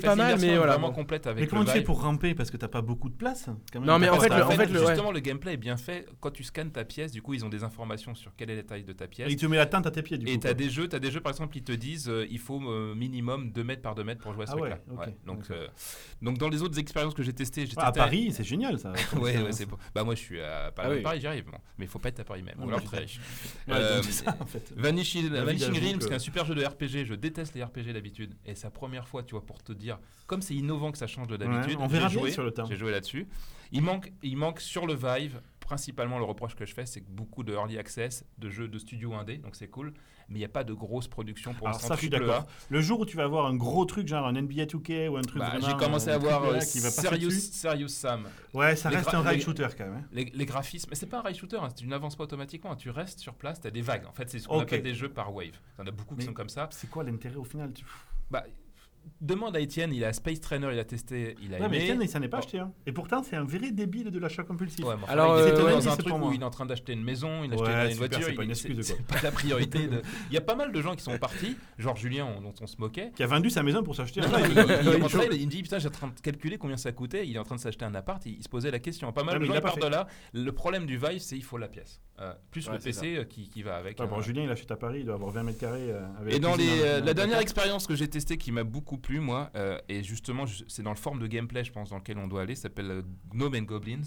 pas mal, mais voilà. complète avec Mais comment tu fais pour ramper Parce que t'as pas beaucoup de place. Non, mais en fait, justement, le gameplay est bien fait. Quand tu scannes ta pièce, du coup, ils ont des informations sur quelle est la taille de ta pièce. Et tu mets la tente à tes pieds, du Et coup. tu as des jeux, as des jeux par exemple qui te disent euh, il faut euh, minimum 2 mètres par 2 mètres pour jouer à ce Ah ouais, truc-là. ok, Donc, euh, donc dans les autres expériences que j'ai testées, j'ai Ah, à Paris, c'est génial ça. Ouais, ouais, c'est bon. Bah moi je suis à Paris, Ah oui. Paris j'y arrive, bon. mais il faut pas être à Paris même. Ah, ou alors très riche. Ouais, Euh, donc c'est ça, en fait. Vanishing, Realms, c'est que- un super jeu de RPG. Je déteste les RPG d'habitude. Et c'est la première fois, tu vois, pour te dire, comme c'est innovant que ça change de d'habitude, Ouais, on verra joué, sur le temps. j'ai joué là-dessus. Il manque, il manque sur le Vive, principalement le reproche que je fais, c'est que beaucoup de early access, de jeux de studio indé, donc c'est cool, mais il n'y a pas de grosse production pour l'instant ça, je suis triple A. d'accord. Le jour où tu vas avoir un gros truc, genre un NBA 2K ou un truc Bah, j'ai commencé euh, à voir euh, qui va Serious. Serious Sam. Ouais, ça les reste un rail shooter quand même. hein. Les, les graphismes, mais c'est pas un rail shooter, hein, tu n'avances pas automatiquement, tu restes sur place, tu as des vagues. En fait, c'est ce qu'on appelle des jeux par wave. Il y en a beaucoup qui sont comme ça. C'est quoi l'intérêt au final tu- Bah, demande à Étienne, il a Space Trainer, il a testé, il a Ouais, mais aimé. Etienne, il s'en est pas acheté. hein. Et pourtant, c'est un vrai débile de l'achat compulsif. Ouais, mais enfin, Alors, il euh, dans ouais, un truc où il est en train d'acheter une maison, il a Ouais, acheté une super, voiture. c'est pas une excuse, c'est- pas la priorité. de- Il y a pas mal de gens qui sont partis, genre Julien, on- dont on se moquait. Qui a vendu sa maison pour s'acheter un il, il me dit putain j'ai en train de calculer combien ça coûtait il est en train de s'acheter un appart il, il se posait la question pas mal Ouais, de gens il partent fait. de là le problème du Vive c'est il faut la pièce Euh, plus le PC euh, qui, va avec hein. Julien, il achète à Paris, il doit avoir 20 mètres carrés. euh, Et dans euh, dans la dernière expérience que j'ai testée qui m'a beaucoup plu, moi, euh, et justement, c'est dans le forme de gameplay, je pense, dans lequel on doit aller, ça s'appelle euh, Gnome and Goblins,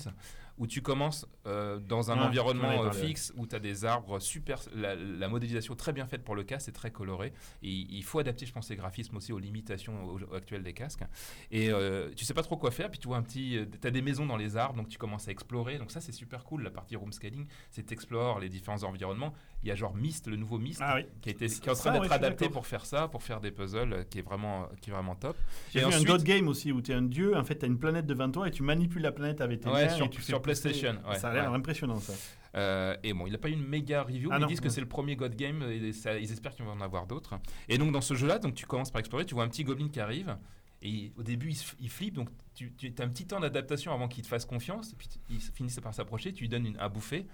où tu commences euh, dans un Ah, environnement euh, fixe, où tu as des arbres super, la, la modélisation très bien faite pour le casque, c'est très coloré, et il faut adapter, je pense, les graphismes aussi aux limitations au- actuelles des casques. Et tu sais pas trop quoi faire, puis tu vois un petit, tu as des maisons dans les arbres, donc tu commences à explorer, donc ça c'est super cool, la partie room scaling, c'est explore les différents environnements. Il y a genre Myst, le nouveau Myst, Ah oui. qui, a été, qui est en train d'être adapté pour faire ça, pour faire des puzzles, euh, qui est vraiment, qui est vraiment top. J'ai vu ensuite- un dot game aussi où tu es un dieu, en fait, tu as une planète devant toi et tu manipules la planète avec tes Ouais, mains. sur- et tu sur fais PlayStation, pousser. ouais, ça a l'air ouais. impressionnant ça. Euh, et bon, il n'a pas eu une méga review, Ah mais non, ils disent que c'est le premier God Game, et ça- ils espèrent qu'il va en avoir d'autres. Et donc dans ce jeu-là, donc tu commences par explorer, tu vois un petit goblin qui arrive, et au début il, il flippe, donc tu, tu as un petit temps d'adaptation avant qu'il te fasse confiance, et puis il finit par s'approcher, tu lui donnes une, à bouffer,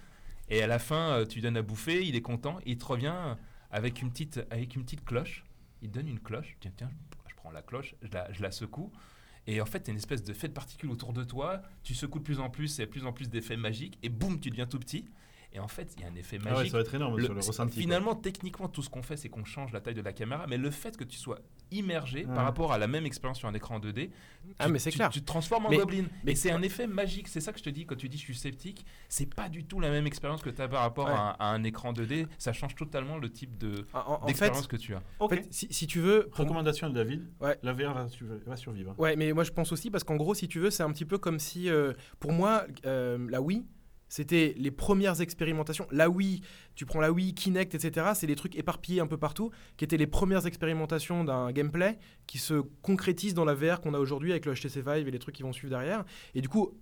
Et à la fin, euh, tu donnes à bouffer, il est content, et il te revient avec une petite, avec une petite cloche. Il te donne une cloche. Tiens, tiens, je prends la cloche, je la, je la secoue. Et en fait, tu une espèce de fait de particules autour de toi. Tu secoues de plus en plus, de plus en plus d'effets magiques. Et boum, tu deviens tout petit. Et en fait, il y a un effet Ah ouais, magique. ça va être énorme Le- sur le ressenti. quoi. finalement, techniquement, tout ce qu'on fait, c'est qu'on change la taille de la caméra, mais le fait que tu sois immergé Ouais. par rapport à la même expérience sur un écran 2D, Ah, tu- mais c'est tu- clair. Tu te transformes en Mais- goblin. mais- et c'est un effet magique. C'est ça que je te dis quand tu dis je suis sceptique. C'est pas du tout la même expérience que tu as par rapport Ouais. à, un, à un écran 2D. Ça change totalement le type de En, fait, que tu as. en fait, si, si tu veux, Recommandation de David. Ouais. La VR va survivre. Ouais, mais moi je pense aussi parce qu'en gros, si tu veux, c'est un petit peu comme si, euh, pour moi, euh, la Wii, c'était les premières expérimentations. La Wii, tu prends la Wii, Kinect, etc. C'est des trucs éparpillés un peu partout, qui étaient les premières expérimentations d'un gameplay qui se concrétise dans la VR qu'on a aujourd'hui avec le HTC Vive et les trucs qui vont suivre derrière. Et du coup,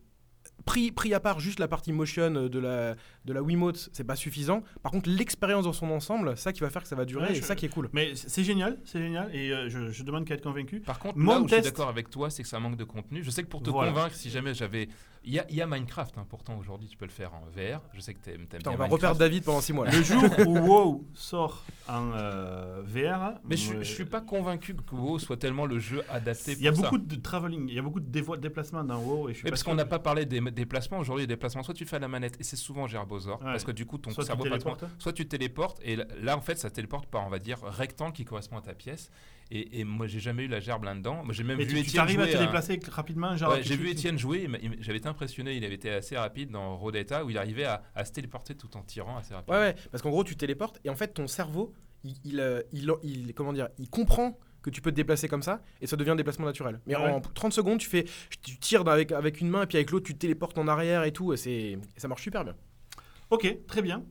pris, pris à part juste la partie motion de la, de la Wiimote, c'est pas suffisant. Par contre, l'expérience dans son ensemble, ça qui va faire que ça va durer Ouais, et je- ça qui est cool. Mais c'est génial, c'est génial. Et euh, je, je demande qu'à être convaincu. Par contre, Mon là où je suis d'accord avec toi, c'est que ça manque de contenu. Je sais que pour te Voilà. convaincre, si jamais j'avais. Il y a, il y a Minecraft, hein, pourtant aujourd'hui, tu peux le faire en VR. Je sais que tu aimes, Putain, bien on va Minecraft. reperdre David pendant 6 mois. là. Le jour où WoW sort en euh, VR, Mais je, moi, je suis pas convaincu que WoW soit tellement le jeu adapté pour Il y a ça. beaucoup de travelling, il y a beaucoup de dévo- déplacements dans WoW. Et je suis Oui, pas parce qu'on n'a pas parlé des déplacements. Aujourd'hui, les déplacements, soit tu fais à la manette, et c'est souvent gerbosaure, Ouais. parce que du coup, ton Soit tu cerveau passe téléportes. soit tu téléportes et là- là en fait ça téléporte par on va dire rectangle qui correspond à ta pièce et, et moi j'ai jamais eu la gerbe là-dedans moi j'ai même Mais vu tu, tu Étienne arrives à jouer te à- déplacer rapidement. Ouais, j'ai vu Étienne jouer, j'avais été impressionné, il avait été assez rapide dans Rodetta où il arrivait à, à se téléporter tout en tirant assez rapidement. Ouais, ouais, parce qu'en gros, tu téléportes et en fait, ton cerveau, il, il, euh, il- il- comment dire, il comprend que tu peux te déplacer comme ça et ça devient un déplacement naturel. Mais Ouais. en 30 secondes, tu fais, tu tires avec, avec une main et puis avec l'autre, tu te téléportes en arrière et tout, et, c'est, et ça marche super bien. Ok, très bien.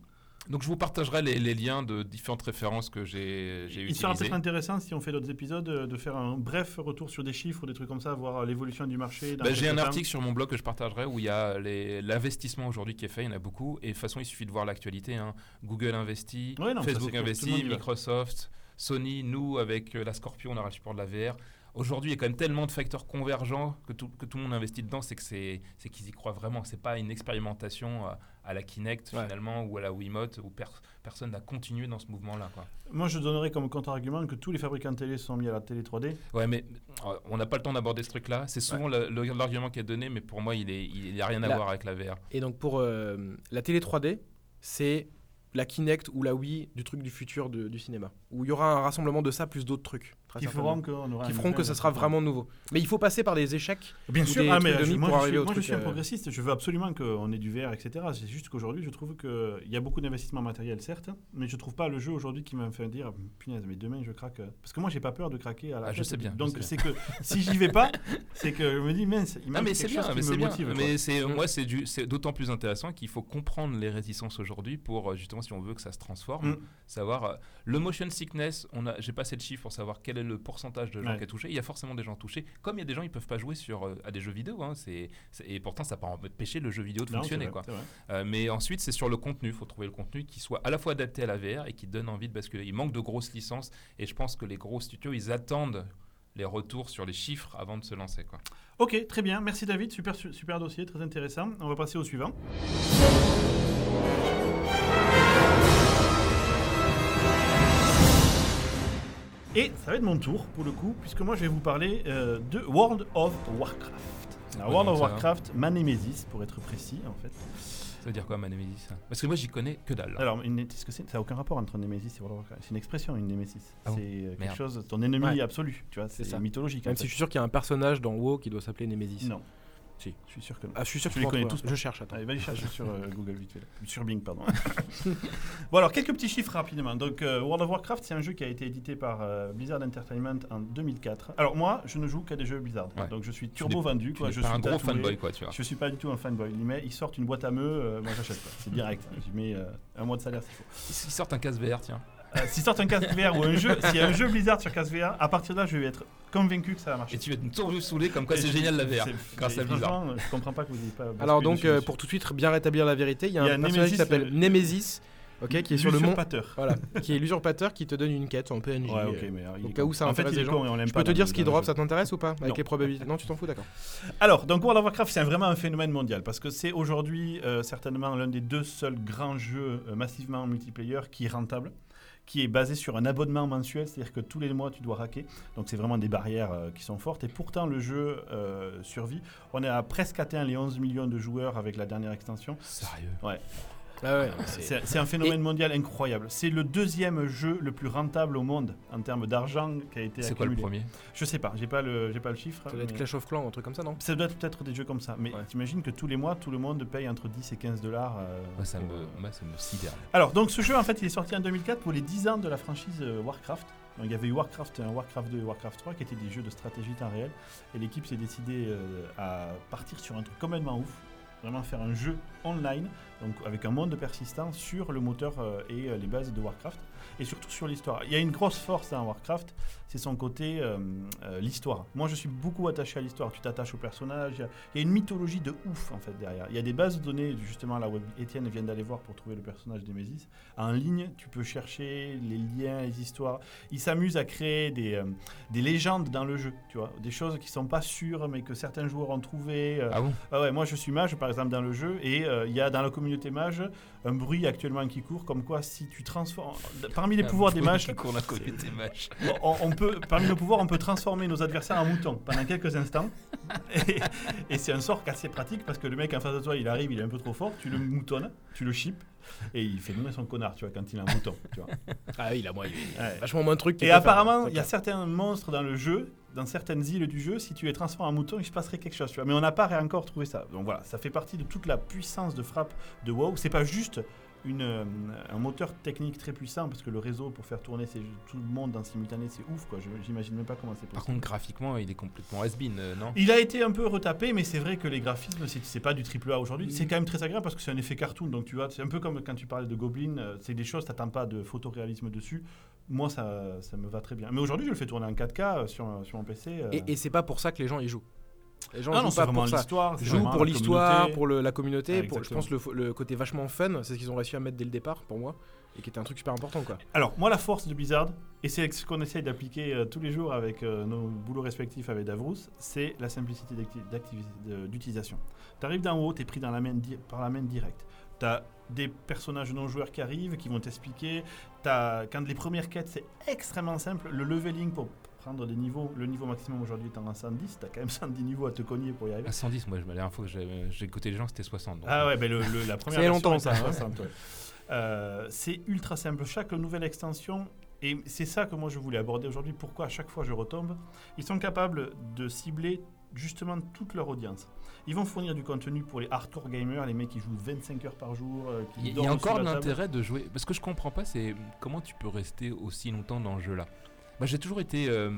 Donc je vous partagerai les, les liens de différentes références que j'ai j'ai Il sera utilisées. peut-être intéressant si on fait d'autres épisodes euh, de faire un bref retour sur des chiffres ou des trucs comme ça, voir euh, l'évolution du marché. Bah, j'ai un article sur mon blog que je partagerai où il y a l'investissement aujourd'hui qui est fait, il y en a beaucoup. Et de toute façon, il suffit de voir l'actualité. hein. Google investit, Ouais, non, ça, Facebook investit. Microsoft, Sony, nous avec euh, la Scorpion, on aura le support de la VR. Aujourd'hui, il y a quand même tellement de facteurs convergents que tout, que tout le monde investit dedans, c'est qu'ils y croient vraiment. C'est pas une expérimentation à la Kinect Ouais. finalement ou à la Wiimote où per- personne n'a continué dans ce mouvement-là. quoi. Moi, je donnerais comme contre-argument que tous les fabricants de télé sont mis à la télé 3D. Ouais, mais euh, on n'a pas le temps d'aborder ce truc-là. C'est souvent le- le- l'argument qui est donné, mais pour moi, il n'a il, il a rien à voir avec la VR. Et donc, pour euh, la télé 3D, c'est la Kinect ou la Wii du truc du futur de- du cinéma. Où il y aura un rassemblement de ça plus d'autres trucs. très Qui feront, aura Qui feront que ça sera vraiment nouveau. Mais il faut passer par des échecs. Bien ou sûr, des ah, mais je- moi, pour je arriver suis, au moi, je truc, suis un euh, progressiste, je veux absolument qu'on ait du VR, etc. C'est juste qu'aujourd'hui, je trouve qu'il y a beaucoup d'investissements matériels, certes, mais je trouve pas le jeu aujourd'hui qui m'a fait dire punaise, mais demain je craque. Parce que moi, j'ai pas peur de craquer à la Ah, je sais bien, Donc, c'est que si j'y vais pas, c'est que je me dis, mince, il Ah manque mais quelque bien, chose qui mais me bien. motive. Mais c'est moi c'est d'autant plus intéressant qu'il faut comprendre les réticences aujourd'hui pour euh, justement si on veut que ça se transforme, Mm. savoir euh, le motion sickness. On a j'ai passé le chiffre pour savoir quel est le pourcentage de gens Ouais. qui est touché. Il y a forcément des gens touchés. Comme il y a des gens ils peuvent pas jouer sur euh, à des jeux vidéo. Hein, c'est et pourtant ça pas empêché le jeu vidéo de Non, fonctionner vrai, quoi. Euh, mais ensuite, c'est sur le contenu. Il faut trouver le contenu qui soit à la fois adapté à la VR et qui donne envie de basculer. Il manque de grosses licences et je pense que les gros studios, ils attendent les retours sur les chiffres avant de se lancer. Quoi. Ok, très bien. Merci David. Super, su- super dossier, très intéressant. On va passer au suivant. Et ça va être mon tour pour le coup, puisque moi je vais vous parler euh, de World of Warcraft. Alors, Ouais, World of. Warcraft, ma Nemesis, pour être précis en fait. Ça veut dire quoi, ma Nemesis ça Parce que moi, j'y connais que dalle. Alors, une, est-ce que c'est, ça n'a aucun rapport entre Nemesis et World of Warcraft? C'est une expression, une Nemesis. Ah bon? C'est euh, quelque Merde. chose, ton ennemi Ouais. absolu, tu vois, c'est, mythologique. en Même si je suis sûr qu'il y a un personnage dans WoW qui doit s'appeler Nemesis. Non, Si. je suis sûr que non. Ah, je suis sûr Tu que les connais tous. Je cherche, attends. Allez, va les chercher sur euh, Google vite fait. Sur Bing, pardon. bon, alors, quelques petits chiffres rapidement. Donc, euh, World of Warcraft, c'est un jeu qui a été édité par euh, Blizzard Entertainment en 2004. Alors, moi, je ne joue qu'à des jeux Blizzard. Ouais. Donc, je suis Tu turbo vendu. Quoi. Je pas suis un gros fanboy, quoi, tu vois. Je suis pas du tout un fanboy. Ils, met- ils sortent une boîte à meux, euh, moi j'achète. C'est direct. J'y mets euh, un mois de salaire s'il faut. Ils sortent un casque VR, tiens. Euh, S'ils sortent un casque VR ou un jeu, s'il y a un jeu Blizzard sur casque VR, à partir de là, je vais être convaincu que ça va marcher. Et tu vas être tout saoulé comme quoi c'est génial la VR. Grâce à Blizzard. Je comprends pas que vous n'ayez pas. Alors donc, euh, pour tout de suite bien rétablir la vérité, il y a un Il y a personnage Nemesis, qui s'appelle le- Nemesis, ok, qui est sur le mont, L'usurpateur. voilà, qui est l'usurpateur qui te donne une quête en PNJ. Ouais, ok, euh, mais alors, au cas où ça en fait, intéresse les gens. et on l'aime Je pas peux te dire ce qui drop, jeu. ça t'intéresse ou pas Avec Non. les probabilités. Non, tu t'en fous, d'accord. Alors, donc World of Warcraft, c'est vraiment un phénomène mondial parce que c'est aujourd'hui euh, certainement l'un des deux seuls grands jeux euh, massivement multiplayer qui est rentable, qui est basé sur un abonnement mensuel, c'est-à-dire que tous les mois tu dois raquer. Donc c'est vraiment des barrières euh, qui sont fortes et pourtant le jeu euh, survit. On est à presque atteint les 11 millions de joueurs avec la dernière extension. Sérieux? Ah ouais, non, c'est- un phénomène mondial incroyable. C'est le deuxième jeu le plus rentable au monde en termes d'argent qui a été C'est quoi le accumulé. premier? Je sais pas, j'ai pas le, j'ai pas le chiffre. ça doit être Clash of Clans, un truc comme ça, non? Ça doit être peut-être des jeux comme ça, mais Ouais. t'imagines que tous les mois, tout le monde paye entre 10 et 15 dollars. euh, Moi, ça pour, me, euh, moi, ça me sidère. Alors, donc ce jeu, en fait, il est sorti en 2004 pour les 10 ans de la franchise euh, Warcraft. Donc, il y avait eu Warcraft 1, Warcraft 2 et Warcraft 3 qui étaient des jeux de stratégie temps réel. Et l'équipe s'est décidée euh, à partir sur un truc complètement ouf. Vraiment faire un jeu online, donc avec un monde persistant sur le moteur euh, et euh, les bases de Warcraft. Et surtout sur l'histoire. Il y a une grosse force dans Warcraft, c'est son côté euh, euh, l'histoire. Moi, je suis beaucoup attaché à l'histoire. Tu t'attaches au personnage. Il y a- il y, a une mythologie de ouf en fait derrière. Il y a des bases de données, justement là où Étienne vient d'aller voir pour trouver le personnage d'Emesis. En ligne, tu peux chercher les liens, les histoires. Il s'amuse à créer des, euh, des légendes dans le jeu, tu vois, des choses qui sont pas sûres mais que certains joueurs ont trouvé. Ah bon? Ah ouais, moi je suis mage par exemple dans le jeu et il y a dans la communauté mage un bruit actuellement qui court comme quoi si tu transformes parmi les pouvoirs des mages Qui court la communauté mage. on, on peut parmi nos pouvoirs on peut transformer nos adversaires en moutons pendant quelques instants et, et c'est un sort assez pratique parce que le mec en face de toi il arrive il est un peu trop fort tu le moutonnes tu le chips et il fait donner son connard tu vois quand il a un mouton tu vois. Ah oui, il a moins, Ouais. vachement moins de trucs. Et apparemment, il y a certains monstres dans le jeu, dans certaines îles du jeu, si tu les transformes en mouton, il se passerait quelque chose. Tu vois. Mais on n'a pas encore trouvé ça. Donc voilà, ça fait partie de toute la puissance de frappe de WoW. C'est pas juste une, euh, un moteur technique très puissant, parce que le réseau pour faire tourner ces- tout le monde en simultané, c'est ouf. quoi. Je- J'imagine même pas comment c'est Par possible. contre, graphiquement, il est complètement has-been, euh, non? Il a été un peu retapé, mais c'est vrai que les graphismes, c'est pas du triple A aujourd'hui. C'est quand même très agréable parce que c'est un effet cartoon. Donc tu vois, c'est un peu comme quand tu parlais de Goblin, euh, c'est des choses, t'attends pas de photoréalisme dessus. Moi, ça, ça me va très bien. Mais aujourd'hui, je le fais tourner en 4K sur, sur mon PC. euh. Et, et c'est pas pour ça que les gens y jouent? Les gens Ah jouent pas pour ça. l'histoire. jouent pour la l'histoire, communauté. pour le- la communauté, Ah, pour, je pense le, le côté vachement fun, c'est ce qu'ils ont réussi à mettre dès le départ pour moi, et qui était un truc super important quoi. Alors, moi, la force de Blizzard, et c'est ce qu'on essaye d'appliquer euh, tous les jours avec euh, nos boulots respectifs avec Davrous, c'est la simplicité d'utilisation. Tu arrives d'en haut, tu es pris dans la main di- par la main directe. Tu as des personnages non joueurs qui arrivent, qui vont t'expliquer. Quand les premières quêtes, c'est extrêmement simple. Le leveling pour prendre des niveaux, le niveau maximum aujourd'hui étant à 110, tu as quand même 110 niveaux à te cogner pour y arriver. À 110, moi, je- la dernière fois que j'ai écouté les gens, c'était 60. donc, Ah ouais, ben le, le- la première C'est longtemps, ça, hein. 60, ouais. Euh, c'est ultra simple. Chaque nouvelle extension, et c'est ça que moi je voulais aborder aujourd'hui, pourquoi à chaque fois je retombe, ils sont capables de cibler justement toute leur audience. Ils vont fournir du contenu pour les hardcore gamers, les mecs qui jouent 25 heures par jour. euh, qui Il y, y a encore l'intérêt de jouer. Parce que je comprends pas, c'est comment tu peux rester aussi longtemps dans le jeu-là. Moi, j'ai toujours été euh,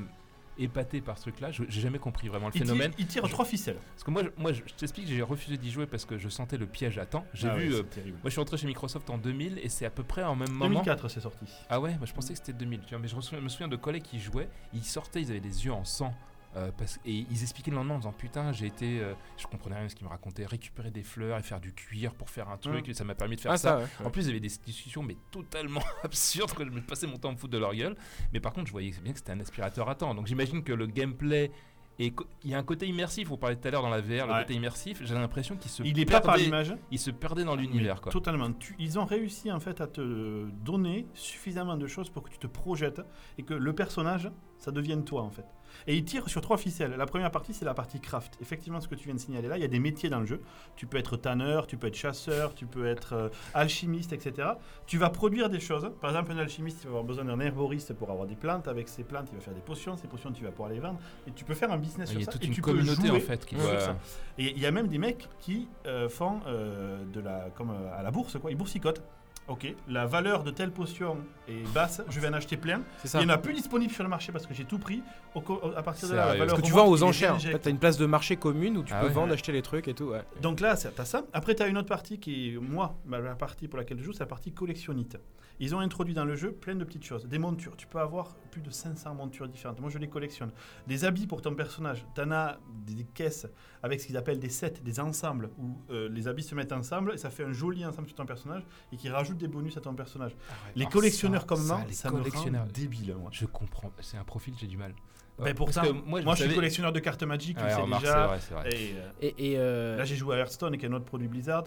épaté par ce truc-là. Je- J'ai jamais compris vraiment le phénomène. ils tirent trois ficelles. Parce que moi, je, moi, je t'explique, j'ai refusé d'y jouer parce que je sentais le piège à temps. J'ai Ah vu. ouais, euh, c'est terrible. moi, je suis rentré chez Microsoft en 2000 et c'est à peu près en même moment. 2004 c'est sorti. Ah ouais, moi, je pensais que c'était 2000. Tu vois, mais je me souviens, me souviens de collègues qui jouaient, ils sortaient, ils avaient les yeux en sang. Euh, parce, et ils expliquaient le lendemain en disant putain j'ai été euh, je comprenais rien de ce qu'ils me racontaient récupérer des fleurs et faire du cuir pour faire un truc et ça m'a permis de faire Ah ça, ça, ouais. en plus, il y avait des discussions mais totalement absurdes que je me passais mon temps à me foutre de leur gueule. Mais par contre, je voyais bien que c'était un aspirateur à temps. Donc j'imagine que le gameplay et il y a un côté immersif. On parlait tout à l'heure dans la VR, le Ouais. côté immersif. J'ai l'impression qu'il se Il est pas par perdait, l'image. il se perdait dans l'univers quoi. Totalement. Tu- ils ont réussi en fait à te donner suffisamment de choses pour que tu te projettes et que le personnage, ça devienne toi en fait. Et ils tirent sur trois ficelles. La première partie, c'est la partie craft. Effectivement, ce que tu viens de signaler là, il y a des métiers dans le jeu. Tu peux être tanneur, tu peux être chasseur, tu peux être euh, alchimiste, etc. Tu vas produire des choses. Par exemple, un alchimiste, il va avoir besoin d'un herboriste pour avoir des plantes. Avec ces plantes, il va faire des potions. Ces potions, tu vas pouvoir les vendre. Et tu peux faire un business Il sur y a ça. toute et une tu communauté en fait qui doit. ça. Et il y a même des mecs qui euh, font euh, de la, comme à la bourse, quoi. Ils boursicotent. Ok, la valeur de telle potion est basse, je vais en acheter plein. Ça. Il n'y en a plus disponible sur le marché parce que j'ai tout pris. Au à partir de la valeur Parce que tu vends aux enchères. En fait, t'as une place de marché commune où tu Ah peux ouais. vendre, Ouais. acheter les trucs et tout. Ouais. Donc là, c'est- t'as ça. Après, t'as une autre partie qui est, moi, la partie pour laquelle je joue, c'est la partie collectionnite. Ils ont introduit dans le jeu plein de petites choses. Des montures. Tu peux avoir plus de 500 montures différentes. Moi, je les collectionne. Des habits pour ton personnage. T'en as des, des caisses avec ce qu'ils appellent des sets, des ensembles, où euh, les habits se mettent ensemble et ça fait un joli ensemble sur ton personnage et qui rajoute des bonus à ton personnage. Arrête. Les Alors collectionneurs ça, comme ça, moi, les ça me rend collectionneurs. débile. Moi, Je comprends. C'est un profil, j'ai du mal. Ben, pourtant, parce que moi, je, suis collectionneur de cartes Ouais, remarque, c'est déjà. vrai, c'est vrai. Et, euh, Et, et, euh, Là, j'ai joué à Hearthstone, qui est un autre produit Blizzard.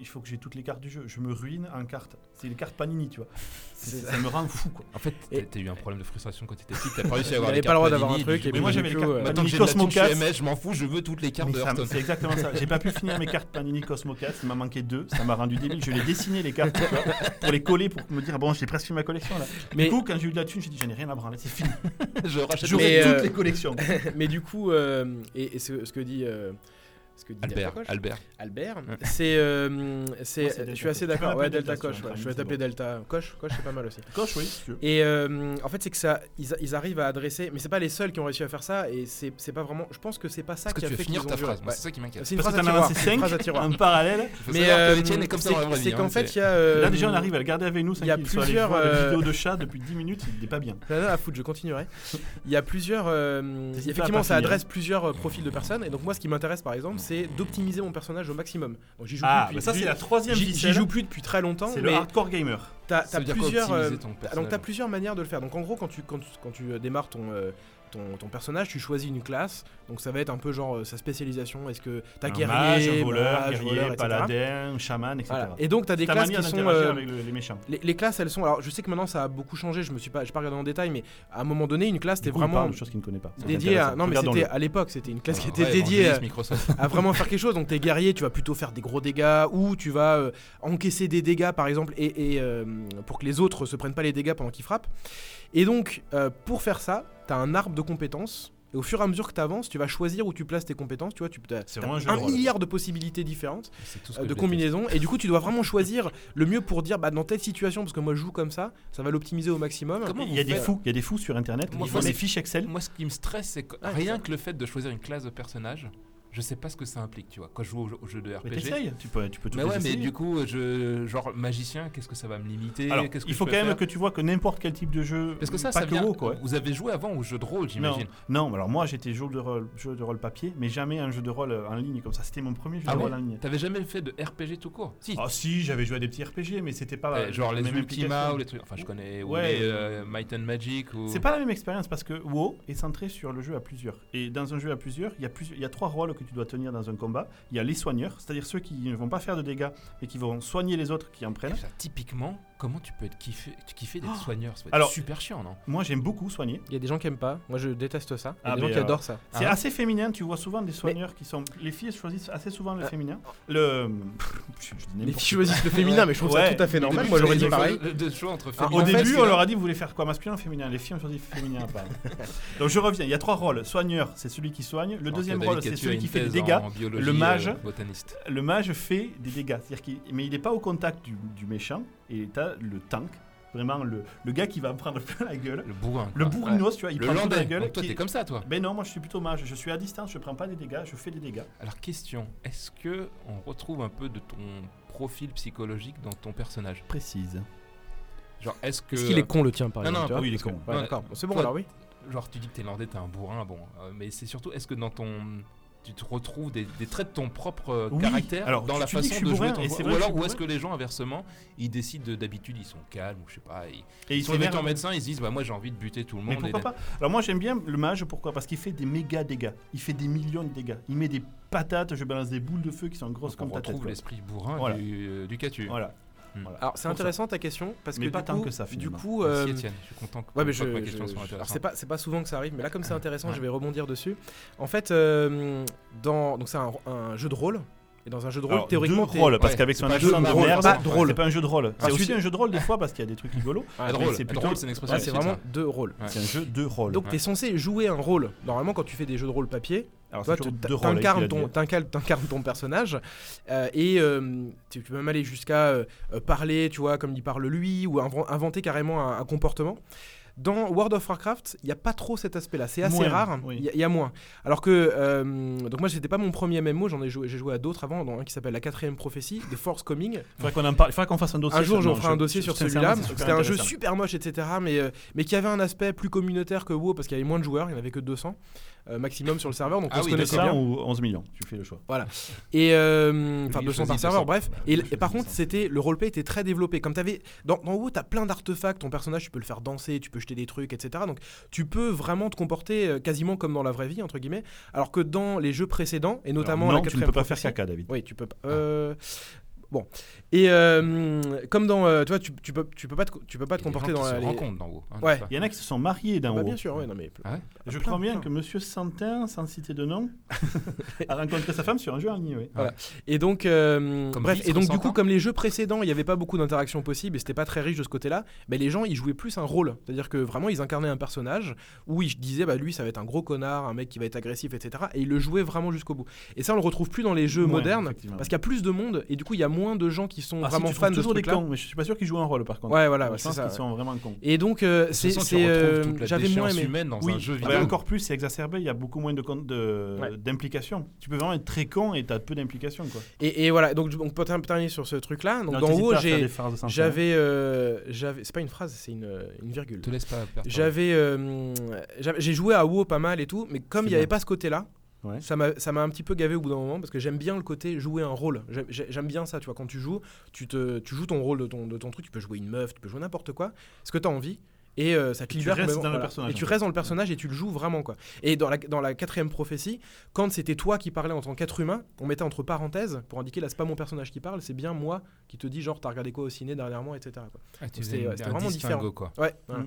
Il faut que j'ai toutes les cartes du jeu. Je me ruine en cartes. C'est les cartes Panini, tu vois. Ça me rend fou, quoi. En fait, Et- t'as eu un problème de frustration quand t'étais petit. T'as pas réussi à avoir les pas le droit cartes d'avoir un Panini, truc, et Mais moi, j'avais les cartes euh, Panini j'ai de la thune Cosmo chez 4. MS, je m'en fous, je veux toutes les cartes Mais de. C'est exactement ça. J'ai pas pu finir mes cartes Panini Cosmo 4. Il m'a manqué deux. Ça m'a rendu débile. Je les dessiné les cartes tu vois, pour les coller pour me dire bon, j'ai presque fait ma collection là. mais, Du coup, quand j'ai eu de la thune, j'ai dit j'en ai rien à branler. C'est fini. Je rachète toutes euh, les collections. mais du coup, euh, et, ce que dit. Ce que dit Albert, Delta Coche, Albert. Albert, c'est, euh, c'est, je suis assez d'accord. m'appeler Ouais, Delta Coche. ouais, je vais taper. Delta Coche. Coche, c'est pas mal aussi. Coche, oui. si tu veux. Et euh, en fait, c'est que ça, ils, ils arrivent à adresser, mais c'est pas les seuls qui ont réussi à faire ça, et c'est, c'est pas vraiment. Je pense que c'est pas ça qui a fait finir ta phrase. C'est ça qui m'inquiète. C'est une phrase à tiroir. lancé c'est une 5 phrase à tiroir. en parallèle. Mais euh, les tiennes est comme ça c'est- qu'en hein, fait, il y a. Là, déjà, on arrive à le garder avec nous. il y a plusieurs, voir la euh, vidéo de chat depuis 10 minutes. Il n'est pas bien. À foutre, je continuerai. Il y a plusieurs. effectivement, ça adresse plusieurs profils de personnes. Et donc, moi, ce qui m'intéresse, par exemple, c'est d'optimiser mon personnage au maximum. Bon, j'y joue Ah, plus bah depuis- ça, c'est j'y- la troisième j'y- J'y joue plus depuis très longtemps. C'est le mais hardcore gamer. t'as plusieurs. euh, t'as- donc, t'as plusieurs manières de le faire. Donc, en gros, quand tu, quand, tu- quand tu euh, démarres ton. euh, ton, ton personnage, tu choisis une classe, donc ça va être un peu genre euh, sa spécialisation. Est-ce que t'as guerrier, mage, un voleur, mage, guerrier, voleur, paladin, chaman, etc. Voilà. Et donc t'as des Ta classes qui sont euh, avec le- les méchants. les, les classes, elles sont. Alors, je sais que maintenant ça a beaucoup changé. Je me suis pas, j'ai pas regardé en détail, mais à un moment donné, une classe il vraiment de choses qu'il ne connaît pas. Dédiée à. Non, mais c'était à l'époque, c'était une classe qui Ah, était ouais, dédiée à, à vraiment faire quelque chose. Donc t'es guerrier, tu vas plutôt faire des gros dégâts ou tu vas euh, encaisser des dégâts par exemple et, et, pour que les autres se prennent pas les dégâts pendant qu'ils frappent. Et donc pour faire ça, t'as un arbre de compétences. Et au fur et à mesure que tu avances, tu vas choisir où tu places tes compétences. Tu vois, tu as, un rôle. milliard de possibilités différentes C'est tout ce euh, de combinaisons. Et du coup, tu dois vraiment choisir le mieux pour dire bah, dans telle situation, parce que moi je joue comme ça, ça va l'optimiser au maximum. Comment Il y a des fous, il y a des fous sur internet. Moi, Ils moi, font des fiches Excel. Moi, ce qui me stresse, c'est que Ah, rien que le fait de choisir une classe de personnage, je sais pas ce que ça implique, tu vois. Quand je joue au, au jeu de RPG. tu peux, tu peux tout Mais ouais, mais du coup, je, genre magicien, qu'est-ce que ça va me limiter? Alors, Qu'est-ce que il faut quand même que tu vois que n'importe quel type de jeu, Parce que ça, pas ça que vient. WoW, quoi. Vous avez joué avant au jeu de rôle, Non, j'imagine. non, alors moi j'étais jeu de rôle, jeu de rôle papier, mais jamais un jeu de rôle en ligne comme ça. C'était mon premier jeu Ah de ouais? rôle en ligne. T'avais jamais fait de RPG tout court? Si. Ah si, j'avais joué à des petits RPG, mais c'était pas Eh, genre la les Ultima ou les trucs. Enfin, je connais. Ou Ouais. les euh, Might and Magic. Ou... C'est pas la même expérience parce que WoW est centré sur le jeu à plusieurs. Et dans un jeu à plusieurs, il y a, plus, il y a trois rôles que tu dois tenir dans un combat. Il y a les soigneurs, c'est-à-dire ceux qui ne vont pas faire de dégâts et qui vont soigner les autres qui en prennent. Typiquement, comment tu peux être kiffé, tu kiffé d'être Oh soigneur Ça va être Alors- super chiant, non? Moi j'aime beaucoup soigner. Il y a des gens qui aiment pas. Moi, je déteste ça. Il y a Ah, des gens mais, qui euh, adorent ça. C'est Ah. assez féminin, tu vois souvent des soigneurs qui sont. Les filles choisissent assez souvent le Ah. féminin. Le. je- je dis Les filles choisissent le féminin, mais je trouve Ouais. ça tout à fait normal. Moi, j'aurais dit pareil. Le choix entre Ah, Au en fait, début, on leur a dit vous voulez faire quoi masculin ou féminin? Les filles ont choisi féminin apparemment. Donc je reviens, il y a trois rôles. Soigneur, c'est celui qui soigne. Le deuxième rôle, c'est celui qui fait des dégâts. Le mage. botaniste. Le mage fait des dégâts, c'est-à-dire qu'il mais il n'est pas au contact du méchant et t'as le tank, vraiment le, le gars qui va prendre plein la gueule. Le bourrin. Le bourrinos, tu vois, il Le prend plein la landais. gueule. Donc toi, t'es comme ça, toi. Ben non, moi je suis plutôt mage. Je suis à distance, je prends pas des dégâts, je fais des dégâts. Alors, question est-ce que on retrouve un peu de ton profil psychologique dans ton personnage? Précise. Genre, est-ce que. Est-ce qu'il est con le tien, par Non, exemple non, vois oui, il est con. que- Ouais, non, d'accord. C'est bon toi, alors, oui. Genre, tu dis que t'es landais, t'es un bourrin, bon. euh, mais c'est surtout, est-ce que dans ton. Tu te retrouves des, des traits de ton propre euh, Oui. caractère Alors, dans la façon de jouer bourrin, ton et Ou alors, ou est-ce que les gens, inversement, ils décident de- d'habitude, ils sont calmes, ou je sais pas, ils, Et ils il sont étant s'énerve. médecin, ils se disent, bah moi j'ai envie de buter tout le monde. et pourquoi pas? Alors moi j'aime bien le mage, pourquoi? Parce qu'il fait des méga dégâts. Il fait des millions de dégâts. Il met des patates, je balance des boules de feu qui sont grosses Donc, on comme ta tête. retrouve quoi. l'esprit bourrin Voilà. du, euh, du catu. Voilà. Hmm. Voilà. Alors, c'est ça. intéressant ta question parce Mais que pas du tant coup, que ça, du coup, Merci euh, je suis content que, Ouais, mais que je, ma je- question soit je- alors, intéressante. c'est pas c'est pas souvent que ça arrive, mais là comme c'est intéressant, Ouais. je vais rebondir dessus. En fait, euh, dans donc c'est un, un jeu de rôle et dans un jeu de rôle Alors, théoriquement deux t'es- rôles, parce Ouais, qu'avec c'est son pas accent de rôle, merde, pas drôle. c'est pas un jeu de rôle. C'est aussi un jeu de rôle des fois parce qu'il y a des trucs rigolos. Ah, c'est plutôt- drôle, c'est une expression. là, c'est de vraiment ça. deux rôles. Ouais. C'est un jeu de rôle. Donc Ouais. tu es censé jouer un rôle. Normalement quand tu fais des jeux de rôle papier, t'incarnes ton, ton personnage euh, et euh, tu peux même aller jusqu'à euh, parler, tu vois, comme il parle lui, ou inven- inventer carrément un, un comportement. Dans World of Warcraft, il n'y a pas trop cet aspect-là. C'est assez Moins, rare. Il oui. y, a- il y a moins. Alors que. euh, donc, moi, c'était pas mon premier MMO. J'en ai joué, j'ai joué à d'autres avant, dans un qui s'appelle La quatrième prophétie, The Force Coming. Faudrait qu'on en parle. Faudrait qu'on fasse un dossier. Un jour, j'en ferai un dossier je- sur celui-là. C'était un jeu super moche, etc. Mais, euh, mais qui avait un aspect plus communautaire que WoW parce qu'il y avait moins de joueurs. Il n'y en avait que 200 euh, maximum sur le serveur. Donc Ah on se oui, connaissait Ça bien. ou 11 millions, tu fais le choix. Et euh, enfin Oui, 200 par serveur, 200. bref. Et, par contre, 200. c'était le roleplay était très développé. Comme t'avais dans, dans WoW, t'as plein d'artefacts. Ton personnage, tu peux le faire danser, tu peux des trucs, etc. Donc tu peux vraiment te comporter euh, quasiment comme dans la vraie vie entre guillemets. Alors que dans les jeux précédents et notamment Alors, la non, tu ne peux pas faire prophétie- caca, David. Oui, tu peux pas. euh, Bon. Et euh, comme dans. euh, tu vois, tu, tu peux, tu peux pas te, tu peux pas te comporter dans qui la. se les- rencontrent dans WoW. hein, Ouais. Il y en a qui se sont mariés d'un Bah, haut. bien sûr, ouais, non mais. Ah ouais Je plein, crois bien plein. que Monsieur Santin, sans citer de nom, a rencontré sa femme sur un jeu en ligne. oui. Et donc, euh, bref, et donc du coup, comme les jeux précédents, il n'y avait pas beaucoup d'interactions possibles et c'était pas très riche de ce côté-là, mais les gens ils jouaient plus un rôle. C'est-à-dire que vraiment ils incarnaient un personnage où ils disaient bah lui ça va être un gros connard, un mec qui va être agressif, etc. Et ils le jouaient vraiment jusqu'au bout. Et ça on le retrouve plus dans les jeux Ouais, modernes parce qu'il y a plus de monde et du coup il y a moins de gens qui sont Ah, si, vraiment tu fans trouves de ce toujours des cons, mais je suis pas sûr qu'ils jouent un rôle par contre. Ouais, voilà, ouais, c'est ça. qu'ils sont vraiment cons. Et donc euh, c'est tu euh, j'avais moins aimé. humaine dans Oui, un jeu bah, encore plus, c'est exacerbé, il y a beaucoup moins de con- de- Ouais. d'implication. Tu peux vraiment être très con et t'as peu d'implication. quoi. Et, et voilà, donc on peut terminer sur ce truc-là. Donc dans sympas. j'avais euh, j'avais c'est pas une phrase, c'est une, une virgule. Te laisse pas perdre. J'avais, j'ai joué à WoW pas mal et tout, mais comme il n'y avait pas ce côté-là, Ouais. ça m'a, ça m'a un petit peu gavé au bout d'un moment parce que j'aime bien le côté jouer un rôle. J'aime, j'ai- j'aime bien ça, tu vois. Quand tu joues, tu, te, tu joues ton rôle de ton, de ton truc. Tu peux jouer une meuf, tu peux jouer n'importe quoi, ce que tu as envie. Et euh, ça te tu libère restes complètement, dans le personnage, Et tu restes dans le personnage et tu le joues vraiment quoi. Et dans la, dans la quatrième prophétie, quand c'était toi qui parlais en tant qu'être humain, on mettait entre parenthèses pour indiquer là c'est pas mon personnage qui parle, c'est bien moi qui te dis genre t'as regardé quoi au ciné dernièrement, etc. quoi. Ah, tu C'était- ouais, vraiment différent. quoi. Ouais. voilà.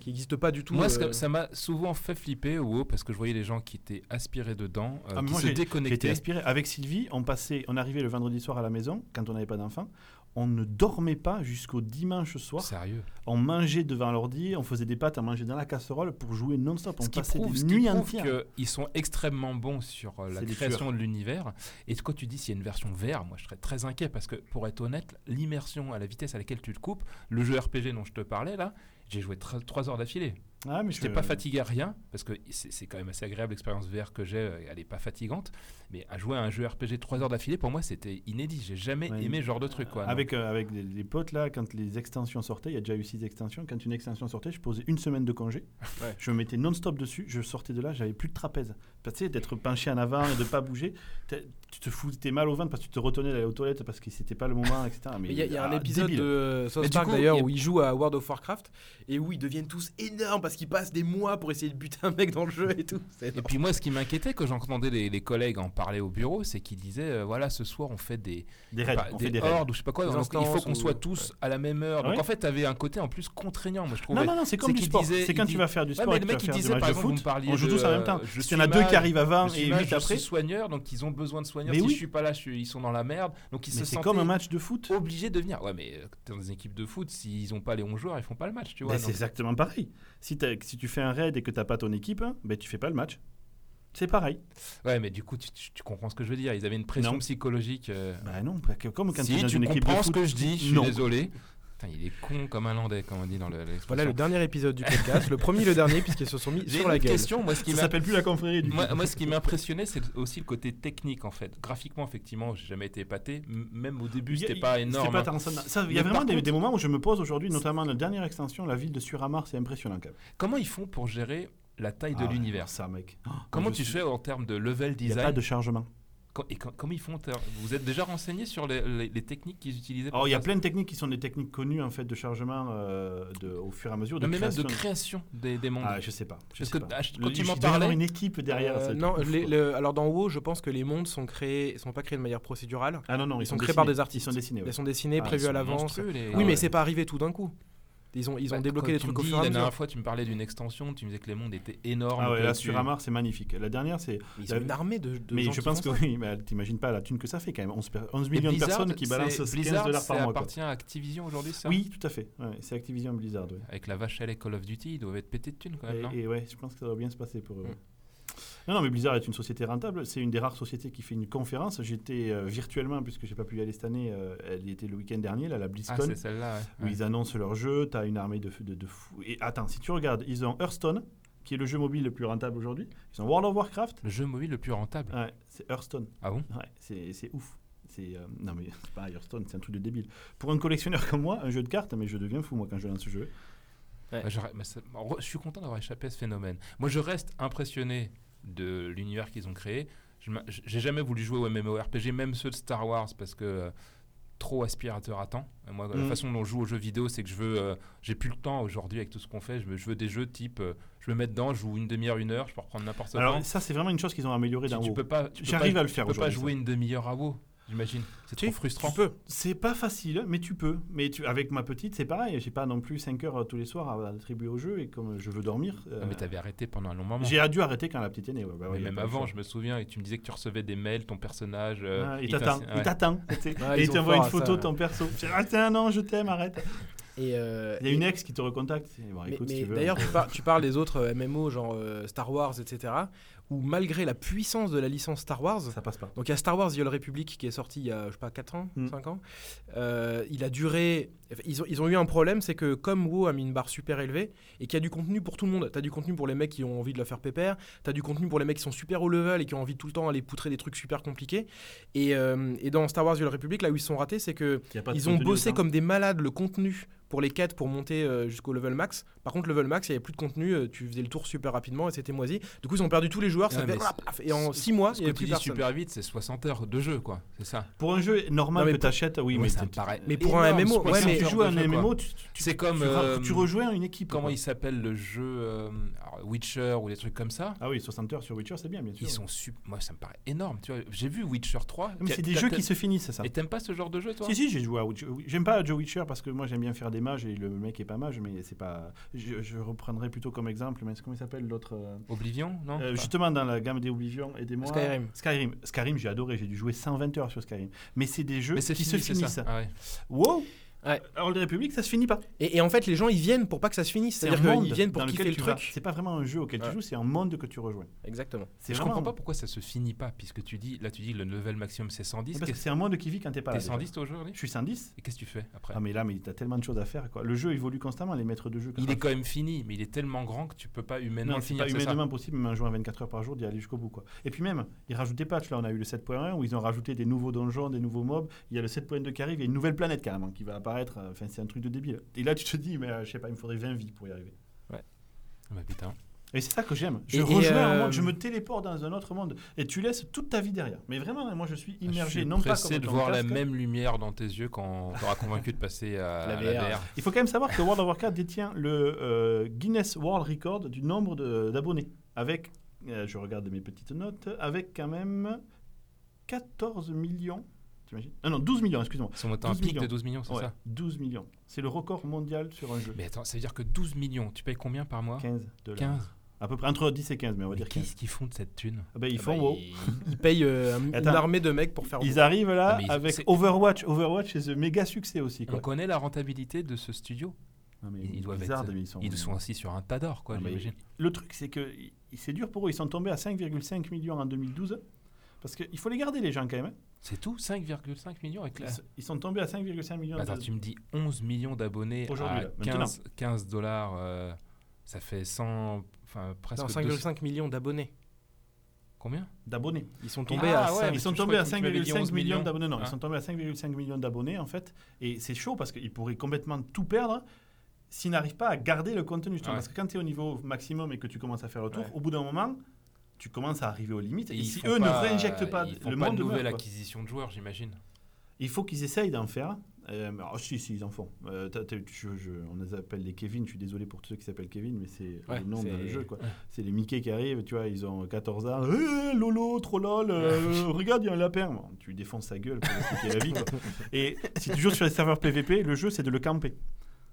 Qui n'existe pas du tout. Moi, euh, ça m'a souvent fait flipper au WoW parce que je voyais les gens qui étaient aspirés dedans, euh, Ah, qui moi, se déconnectaient. aspiré. Avec Sylvie, on passait, on arrivait le vendredi soir à la maison quand on n'avait pas d'enfants. On ne dormait pas jusqu'au dimanche soir. Sérieux? On mangeait devant l'ordi, on faisait des pâtes à manger dans la casserole pour jouer non-stop. On Ce qui passait prouve, des ce nuits entières. qu'ils sont extrêmement bons sur euh, la création de l'univers. Et quand tu dis s'il y a une version VR, moi je serais très inquiet parce que pour être honnête, l'immersion à la vitesse à laquelle tu le coupes, le jeu RPG dont je te parlais là, j'ai joué 3 heures d'affilée. Ah, mais Je n'étais je- pas fatigué à rien, parce que c'est c'est quand même assez agréable l'expérience VR que j'ai, euh, elle n'est pas fatigante. Mais à jouer à un jeu RPG 3 heures d'affilée, pour moi c'était inédit. J'ai jamais Ouais. aimé ce genre de truc. Quoi, Avec, euh, avec des potes, là, quand les extensions sortaient, il y a déjà eu six extensions. Quand une extension sortait, je posais une semaine de congé. Ouais. Je me mettais non-stop dessus. Je sortais de là, j'avais plus de trapèze. Parce que, tu sais, d'être penché en avant et de pas bouger, tu te foutais mal au ventre parce que tu te retenais d'aller aux toilettes parce que c'était pas le moment, etc. Mais il y a, y a un ah, épisode débile. de South Park coup, d'ailleurs où ils jouent à World of Warcraft et où ils deviennent tous énormes parce qu'ils passent des mois pour essayer de buter un mec dans le jeu et tout. Et puis moi, ce qui m'inquiétait quand j'entendais les, les collègues en parler au bureau, c'est qu'ils disaient euh, voilà, ce soir on fait des, Des raids. bah, on des fait des raids. hordes ou je sais pas quoi. Donc il faut qu'on ou- soit tous à la même heure. Donc Ouais. en fait, tu avais un côté en plus contraignant, moi je trouvais. Non, non, non, c'est comme du sport. C'est quand il tu vas faire du sport le mec il disait match par exemple, on joue tous en même temps. S'il y en a suis deux qui arrivent avant je et suis mal, huit je après. suis soigneur, donc ils ont besoin de soigneurs. Mais si oui. je suis pas là, ils sont dans la merde. Donc ils se c'est sentaient comme un match de foot. obligés de venir. Ouais, mais euh, dans des équipes de foot, s'ils ont pas les 11 joueurs, ils font pas le match, tu vois. C'est exactement pareil. Si, tu fais un raid et que t'as pas ton équipe, ben, tu fais pas le match. C'est pareil. Ouais, mais du coup, tu, tu- tu comprends ce que je veux dire. Ils avaient une pression Non. psychologique. euh, Bah non, comme quand tu si dans tu une équipe de comprends ce foot. que je dis, je suis Non. désolé. Putain, il est con comme un landais, comme on dit dans le- l'expression. Voilà le dernier épisode du podcast, le premier et le dernier puisqu'ils se sont mis sur la gueule. question. Moi, ce qui s'appelle plus la confrérie du moi, coup. moi, ce qui m'a impressionné, c'est aussi le côté technique en fait. Graphiquement, effectivement, j'ai jamais été épaté. Même au début, c'était pas énorme. pas hein. ça. Il y a vraiment des, contre- des moments où je me pose aujourd'hui, notamment la dernière extension, la ville de Suramar, c'est impressionnant quand même. Comment ils font pour gérer la taille de Ah ouais, l'univers Ça, mec. Oh, Comment tu suis- fais en termes de level Il n'y a design pas de chargement. Et co- comment ils font Vous êtes déjà renseigné sur les, les- les techniques qu'ils utilisaient Alors, il y a plein de techniques qui sont des techniques connues en fait de chargement euh, de, au fur et à mesure de Non, mais même de création. des, des mondes. Ah, je sais pas. Je Parce sais que pas. ah, quand tu m'en parlais, une équipe derrière. Euh, non, les- le- alors dans WoW, je pense que les mondes sont créés, sont pas créés de manière procédurale. Ah non, non, Ils ils sont sont créés par des artistes. Ils sont dessinés. ouais. Ils sont dessinés, Ah, prévus ils à l'avance. Oui, Ah mais ouais. c'est pas arrivé tout d'un coup. Ils ont, ils ont Bah, débloqué des trucs au fur et à La dernière fois, tu me parlais d'une extension, tu me disais que les mondes étaient énormes. Ah ouais, là, tu- Suramar, c'est magnifique. La dernière, c'est. Ils ont une armée de, de Mais gens je qui pense font que ça. oui, mais t'imagines pas la thune que ça fait quand même. 11, per- 11 Et millions de personnes qui balancent 15 Blizzard, dollars ça par mois. quoi. appartient à Activision aujourd'hui, ça? Oui, tout à fait. Ouais, c'est Activision Blizzard. ouais. Avec la vache à lait Call of Duty, ils doivent être pétés de thunes quand même, non? Et, et ouais, je pense que ça va bien se passer pour eux. Mm. Non, non, mais Blizzard est une société rentable. C'est une des rares sociétés qui fait une conférence. J'étais euh, virtuellement, puisque j'ai pas pu y aller cette année, euh, elle y était le week-end dernier, là, la Ah, BlizzCon, c'est celle-là, ouais. où Ouais. ils annoncent leur jeu. Tu as une armée de, de, de fous. Et attends, si tu regardes, ils ont Hearthstone, qui est le jeu mobile le plus rentable aujourd'hui. Ils ont World of Warcraft. Le jeu mobile le plus rentable. Ouais, c'est Hearthstone. Ah bon? Ouais, c'est c'est ouf. C'est euh, non mais c'est pas Hearthstone, c'est un truc de débile. Pour un collectionneur comme moi, un jeu de cartes, mais je deviens fou moi quand je lance ce jeu. Ouais. Bah, j'aurais- mais ça- en re- je suis content d'avoir échappé à ce phénomène. Moi, je reste impressionné de l'univers qu'ils ont créé. J'ai jamais voulu jouer au MMORPG, même ceux de Star Wars, parce que euh, trop aspirateur à temps. Moi, la Mhm. façon dont je joue aux jeux vidéo, c'est que je veux. euh, J'ai plus le temps aujourd'hui avec tout ce qu'on fait. Je veux, je veux des jeux type. euh, je me mets dedans, je joue une demi-heure, une heure, je peux reprendre n'importe quoi. Alors ça c'est vraiment une chose qu'ils ont améliorée tu WoW. peux pas. tu J'arrive à le faire Tu peux pas jouer une demi-heure à WoW, j'imagine. C'est trop frustrant. Tu peux. C'est pas facile, mais tu peux. Mais tu, avec ma petite, c'est pareil. J'ai pas non plus 5 heures tous les soirs à attribuer au jeu et comme je veux dormir. euh, Ah, mais t'avais arrêté pendant un long moment. j'ai dû arrêter quand la petite est née. ouais, bah ouais, Mais même avant, je me souviens, et tu me disais que tu recevais des mails, ton personnage. euh, Ouais, il t'attend, il t'attend. Ouais, et il t'envoie une photo de ton perso. Je dis, Ah tiens, non, je t'aime, arrête. Et, euh, Il y a et- une ex qui te recontacte. Bon, Mais, écoute, mais si tu veux. d'ailleurs, tu, par- tu parles des autres euh, MMO, genre euh, Star Wars, etc., où malgré la puissance de la licence Star Wars, ça passe pas. donc il y a Star Wars The Old Republic qui est sorti il y a, je sais pas, 4 ans, Mm. 5 ans, euh, il a duré... Ils ont, ils ont eu un problème, c'est que comme WoW a mis une barre super élevée, et qu'il y a du contenu pour tout le monde, tu as du contenu pour les mecs qui ont envie de le faire pépère, tu as du contenu pour les mecs qui sont super haut level et qui ont envie tout le temps aller poutrer des trucs super compliqués, et, euh, et dans Star Wars The Old Republic, là où ils se sont ratés, c'est que ils ont bossé comme des malades le contenu pour les quêtes pour monter euh, jusqu'au level max. Par contre, level max, il n'y avait plus de contenu, euh, tu faisais le tour super rapidement et c'était moisi. Du coup, ils ont perdu tous les joueurs, ça fait rap, paf, et en 6 mois, Ce il avait tu plus personne. super vite, c'est 60 heures de jeu, quoi. C'est ça. Pour un jeu normal Non, mais que tu achètes, oui, mais ça me paraît Mais pour un MMO, ouais, mais- tu joues à un. MMO, tu, tu- C'est comme, tu, euh, tu rejoins une équipe. Comment quoi. il s'appelle le jeu euh, Witcher ou des trucs comme ça? Ah oui, 60 heures sur Witcher, c'est bien, bien sûr. Ils sont Moi, ça me paraît énorme. Tu vois, j'ai vu Witcher 3. Mais T'as- c'est des jeux qui se finissent, c'est ça. Et t'aimes pas ce genre de jeu, toi? Si, si, j'ai joué à Witcher. J'aime pas Joe Witcher parce que moi j'aime bien faire des et le mec est pas mage, mais c'est pas. Je, je reprendrai plutôt comme exemple, mais comment il s'appelle l'autre euh, Oblivion, non? euh, Justement, dans la gamme des Oblivion, aidez-moi. Skyrim. Skyrim, Skyrim j'ai adoré, j'ai dû jouer 120 heures sur Skyrim. Mais c'est des jeux qui fini, se c'est finissent. Ah ouais. Wow Ouais. Old Republic, ça se finit pas. Et, et en fait, les gens, ils viennent pour pas que ça se finisse. C'est C'est-à-dire un qu'ils viennent pour kiffer le truc. C'est pas vraiment un jeu auquel Ouais. tu joues, c'est un monde que tu rejoins. Exactement. Je vraiment- comprends pas pourquoi ça se finit pas, puisque tu dis, là tu dis le level maximum c'est 110. Parce que c'est un monde qui vit quand t'es pas là. T'es déjà. 110 toi, aujourd'hui Je suis 110. Et qu'est-ce que tu fais après Ah mais là, mais t'as tellement de choses à faire. Quoi. Le jeu évolue constamment, les maîtres de jeu. Il est quand même fini, mais il est tellement grand que tu peux pas humainement Non, le c'est finir. pas c'est ça humainement possible, même en jouant 24 heures par jour, d'y aller jusqu'au bout. Quoi. Et puis même, ils rajoutent des patchs. Là, on a eu le 7.1 où ils ont rajouté des nouveaux donjons, des nouveaux mobs. Il y a le 7.2 qui arrive, il y a une nouvelle planète carrément qui va apparaître. Enfin, c'est un truc de débile. Et là, tu te dis, mais euh, je sais pas, il me faudrait 20 vies pour y arriver. Bah putain. Et c'est ça que j'aime. Je Et- et, rejoins un euh, monde, je me téléporte dans un autre monde et tu laisses toute ta vie derrière. Mais vraiment, moi, je suis Je immergé, suis non pas pressé comme de voir la même lumière dans tes yeux quand on t'aura convaincu de passer à La la VR. VR. Il faut quand même savoir que World of Warcraft détient le euh, Guinness World Record du nombre d'abonnés. Avec, euh, je regarde mes petites notes, avec quand même 14 millions. T'imagines Ah non, 12 millions, excuse-moi. Ils sont montés à un 12 pic millions. de 12 millions, c'est Ouais, ça 12 millions. C'est le record mondial sur un jeu. Mais attends, ça veut dire que 12 millions, tu payes combien par mois 15 dollars. 15. À peu près entre 10 et 15, mais on va Mais dire 15. qu'est-ce qu'ils font de cette thune Ah ben, ils Ah font bah, wow. ils, ils payent euh, un- une Attends. armée de mecs pour faire. Ils arrivent là Ah, ils- avec c'est- Overwatch. Overwatch, c'est un méga succès aussi. On Quoi. connaît la rentabilité de ce studio Non, mais Ils doivent être- mais sont- Ils sont assis sur un tas d'or, quoi, Ah. Le truc, c'est que c'est dur pour eux. Ils sont tombés à 5,5 millions en 2012. Parce qu'il faut les garder, les gens, quand même. hein. C'est tout 5,5 millions avec la... Ils, sont tombés à 5,5 millions. Attends, de- tu me dis 11 millions d'abonnés Aujourd'hui, à là, maintenant. 15, 15 dollars, euh, ça fait 100, enfin presque Non, 200 5,5 millions d'abonnés. Combien? D'abonnés. Ils sont tombés Ah, à ouais, 5. mais Ils sont tombés à que tu m'avais dit 5,5 11 millions d'abonnés. Non, Hein ils sont tombés à 5,5 millions d'abonnés en fait. Et c'est chaud parce qu'ils pourraient complètement tout perdre s'ils n'arrivent pas à garder le contenu. Ouais. Parce que quand tu es au niveau maximum et que tu commences à faire le tour, Ouais. au bout d'un moment, tu commences à arriver aux limites. Et, si eux pas- ne réinjectent pas ils font le pas monde de meurt, nouvelle quoi. acquisition de joueurs, j'imagine. Il faut qu'ils essayent d'en faire. Euh, oh, si, si, ils en font. Euh, je- je- on les appelle les Kevin. Je suis désolé pour tous ceux qui s'appellent Kevin, mais c'est Ouais, le nom le jeu. quoi. Ouais. C'est les Mickey qui arrivent, tu vois, ils ont 14 ans. Eh, Lolo, trop lol, euh, regarde, il y a un lapin. Bon, tu défonces sa gueule pour expliquer la vie. quoi. Et si tu joues sur les serveurs PVP, le jeu, c'est de le camper.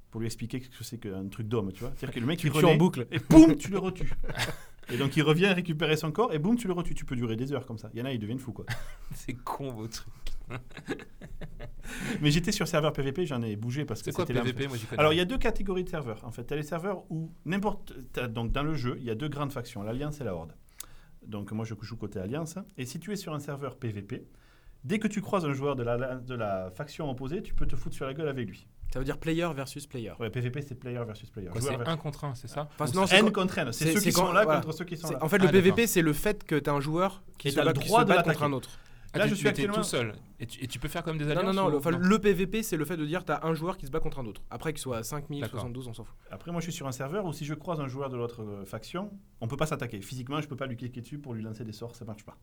Pour lui expliquer ce que c'est qu'un truc d'homme, tu vois. C'est-à-dire que le mec, Tu il le en boucle. et boum, tu le retues. Et donc il revient récupérer son corps et boum, tu le retues. Tu peux durer des heures comme ça. Il y en a, ils deviennent fous, quoi. C'est con vos trucs. Mais j'étais sur serveur PVP, j'en ai bougé parce que c'était PVP Moi. Alors, il y a deux catégories de serveurs. En fait, tu as les serveurs où n'importe. Donc, dans le jeu, il y a deux grandes factions, l'Alliance et la Horde. Donc moi je joue côté Alliance. Et si tu es sur un serveur PVP, dès que tu croises un joueur de la, de la faction opposée, tu peux te foutre sur la gueule avec lui. Ça veut dire player versus player. Ouais, PVP c'est player versus player. C'est vers- un contre un, c'est ça Enfin, non, N contre N. C'est ceux qui sont là voilà. contre ceux qui sont là. En fait, Ah, le. PVP, c'est le fait que tu as un joueur qui Et se bat, le qui droit se de bat contre un autre. Ah, Là, je suis actuellement- tout seul. Et tu, et tu peux faire comme des Non, alliances non, non, le, ou- enfin, le PVP, c'est le fait de dire tu as un joueur qui se bat contre un autre. Après, qu'il soit 5000, D'accord. 72, on s'en fout. Après, moi, je suis sur un serveur où si je croise un joueur de l'autre euh, faction, on peut pas s'attaquer. Physiquement, je peux pas lui cliquer dessus pour lui lancer des sorts, ça marche pas.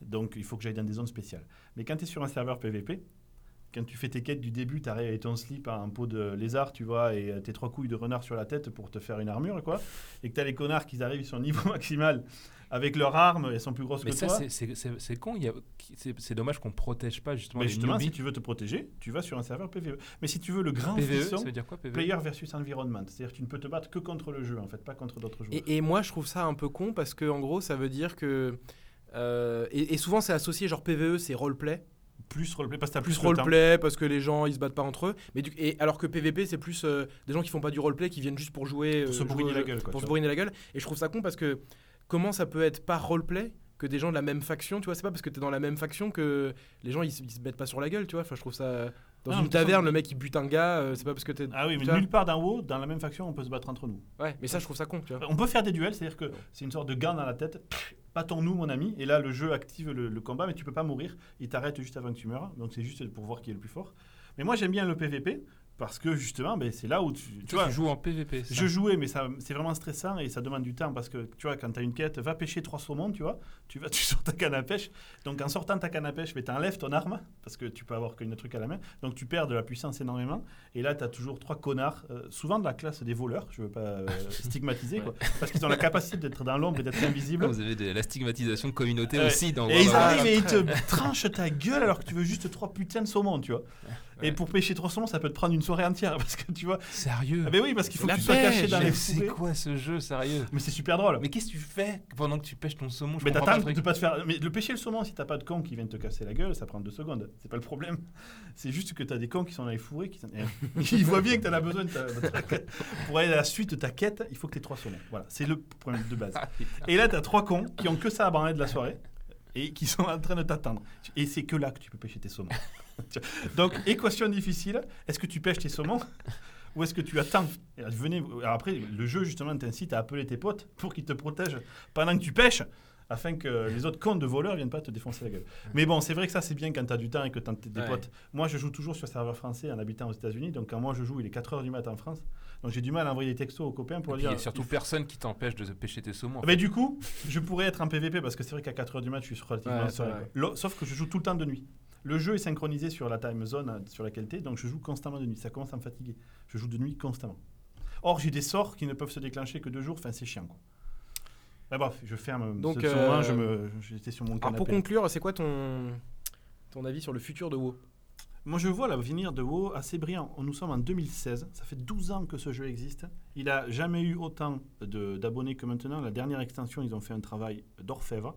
Donc, il faut que j'aille dans des zones spéciales. Mais quand tu es sur un serveur PVP, quand tu fais tes quêtes du début, tu arrives avec ton slip à un pot de lézard, tu vois, et euh, tes trois couilles de renard sur la tête pour te faire une armure, quoi. Et que tu as les connards qui arrivent, ils sont au niveau maximal avec leurs armes, elles sont plus grosses Mais que ça, toi. c'est- c'est c'est- c'est con. C'est dommage qu'on protège pas justement Mais les justement, newbies. si tu veux te protéger, tu vas sur un serveur PVE. Mais si tu veux le grand PVE, ça veut dire quoi PVE player versus environment, c'est-à-dire que tu ne peux te battre que contre le jeu, en fait, pas contre d'autres joueurs. Et, et moi, je trouve ça un peu con parce que, en gros, ça veut dire que. euh, et, et souvent, c'est associé, genre PVE, c'est roleplay. Plus roleplay, parce que t'as Plus, roleplay parce que les gens ils se battent pas entre eux. Mais du, et alors que PVP, c'est plus euh, des gens qui font pas du roleplay, qui viennent juste pour jouer. Pour euh, se jouer bourriner la gueule, quoi, Pour tu se vois. bourriner la gueule. Et je trouve ça con parce que comment ça peut être pas roleplay que des gens de la même faction, tu vois, c'est pas parce que t'es dans la même faction que les gens ils, ils se mettent pas sur la gueule, tu vois? Enfin, je trouve ça. Dans Ah, une taverne, le mec il bute un gars, euh, c'est pas parce que t'es. Ah oui, mais nulle part d'en haut, dans la même faction, on peut se battre entre nous. Ouais, mais ça je trouve ça con, tu vois. On peut faire des duels, c'est-à-dire que c'est une sorte de gant dans la tête. Battons-nous, mon ami. Et là, le jeu active le, le combat, mais tu peux pas mourir. Il t'arrête juste avant que tu meurs. Donc c'est juste pour voir qui est le plus fort. Mais moi, j'aime bien le PVP parce que justement, ben, c'est là où tu, vois. tu joues en PVP. ça Je jouais, mais ça, c'est vraiment stressant et ça demande du temps parce que tu vois, quand tu as une quête, va pêcher trois saumons, tu vois, tu vas, tu sors ta canne à pêche. Donc en sortant ta canne à pêche, tu enlèves ton arme parce que tu peux avoir qu'une truc à la main. Donc tu perds de la puissance énormément. Et là, tu as toujours trois connards, euh, souvent de la classe des voleurs, je veux pas euh, stigmatiser, quoi, parce qu'ils ont la capacité d'être dans l'ombre et d'être invisibles. Vous avez de la stigmatisation de communauté aussi dans Et ils arrivent et ils te tranchent ta gueule alors que tu veux juste trois putains de saumons, tu vois. Et pour pêcher trois saumons, ça peut te prendre une soirée entière parce que tu vois. Sérieux Ah ben oui, parce qu'il faut que La tu sois caché dans les Mais C'est quoi ce jeu, sérieux? Mais c'est super drôle. Mais qu'est-ce que tu fais pendant que tu pêches ton saumon? Je Mais t'attends de pas te faire. Mais le pêcher le saumon, si t'as pas de con qui viennent te casser la gueule, ça prend deux secondes. C'est pas le problème. C'est juste que t'as des cons qui sont dans les fourrés, qui ils voient bien que t'en as besoin pour aller à la suite de ta quête. Il faut que t'aies trois saumons. Voilà, c'est le problème de base. Ah. Et là, t'as trois cons qui ont que ça à branler de la soirée et qui sont en train de t'attendre. Et c'est que là que tu peux pêcher tes saumons. Donc, équation difficile. Est-ce que tu pêches tes saumons ou est-ce que tu attends venez, Après, le jeu, justement, t'incite à appeler tes potes pour qu'ils te protègent pendant que tu pêches afin que les autres cons de voleurs viennent pas te défoncer la gueule. Mais bon, c'est vrai que ça, c'est bien quand tu as du temps et que tu as des Ouais. potes. Moi, je joue toujours sur serveur français en habitant aux États-Unis. Donc, quand moi, je joue, il est 4h du matin en France. Donc, j'ai du mal à envoyer des textos aux copains pour Et dire. il y a surtout il personne qui t'empêche de pêcher tes saumons. mais du coup, je pourrais être en PVP parce que c'est vrai qu'à 4h du match, je suis relativement Ouais. Lo- Sauf que je joue tout le temps de nuit. Le jeu est synchronisé sur la time zone euh, sur laquelle tu es, donc je joue constamment de nuit. Ça commence à me fatiguer. Je joue de nuit constamment. Or, j'ai des sorts qui ne peuvent se déclencher que deux jours. Enfin, c'est chiant, quoi. Mais bref, je ferme. Donc, ce, ce moment, euh, je me, j'étais sur mon canapé. pour conclure, c'est quoi ton ton avis sur le futur de WoW? Moi, je vois l'avenir de WoW assez brillant. Nous sommes en 2016. Ça fait 12 ans que ce jeu existe. Il n'a jamais eu autant d'abonnés que maintenant. La dernière extension, ils ont fait un travail d'orfèvre.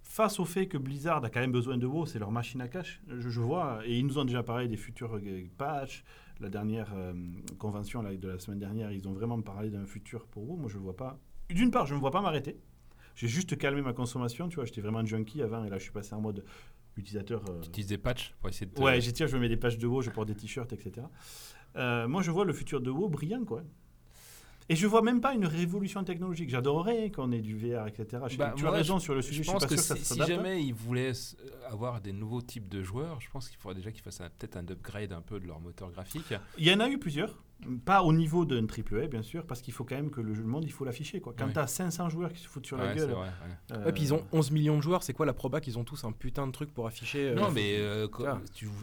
Face au fait que Blizzard a quand même besoin de WoW, c'est leur machine à cash, je, je vois, et ils nous ont déjà parlé des futurs euh, patchs. La dernière euh, convention là, de la semaine dernière, ils ont vraiment parlé d'un futur pour WoW. Moi, je ne vois pas. D'une part, je ne me vois pas m'arrêter. J'ai juste calmé ma consommation. Tu vois, j'étais vraiment junkie avant, et là, je suis passé en mode utilisateur. euh, Tu utilises des patchs pour essayer de. te- Ouais, je mets des pages de WoW, je porte des t-shirts, etc. Euh, moi, je vois le futur de WoW brillant, quoi. Et je vois même pas une révolution technologique. J'adorerais qu'on ait du VR, etc. Je- Bah, tu as raison je- sur le sujet. Je Je, pense que pas que si, ça si s'adapte. jamais ils voulaient euh, avoir des nouveaux types de joueurs, je pense qu'il faudrait déjà qu'ils fassent un- peut-être un upgrade un peu de leur moteur graphique. Il y en a eu plusieurs. Pas au niveau d'un triple A, bien sûr, parce qu'il faut quand même que le jeu de monde, il faut l'afficher. Quoi. Quand Ouais. tu as 500 joueurs qui se foutent sur la gueule. vrai, ouais. euh, puis ils ont 11 millions de joueurs, c'est quoi la proba qu'ils ont tous un putain de truc pour afficher euh, Non, mais euh,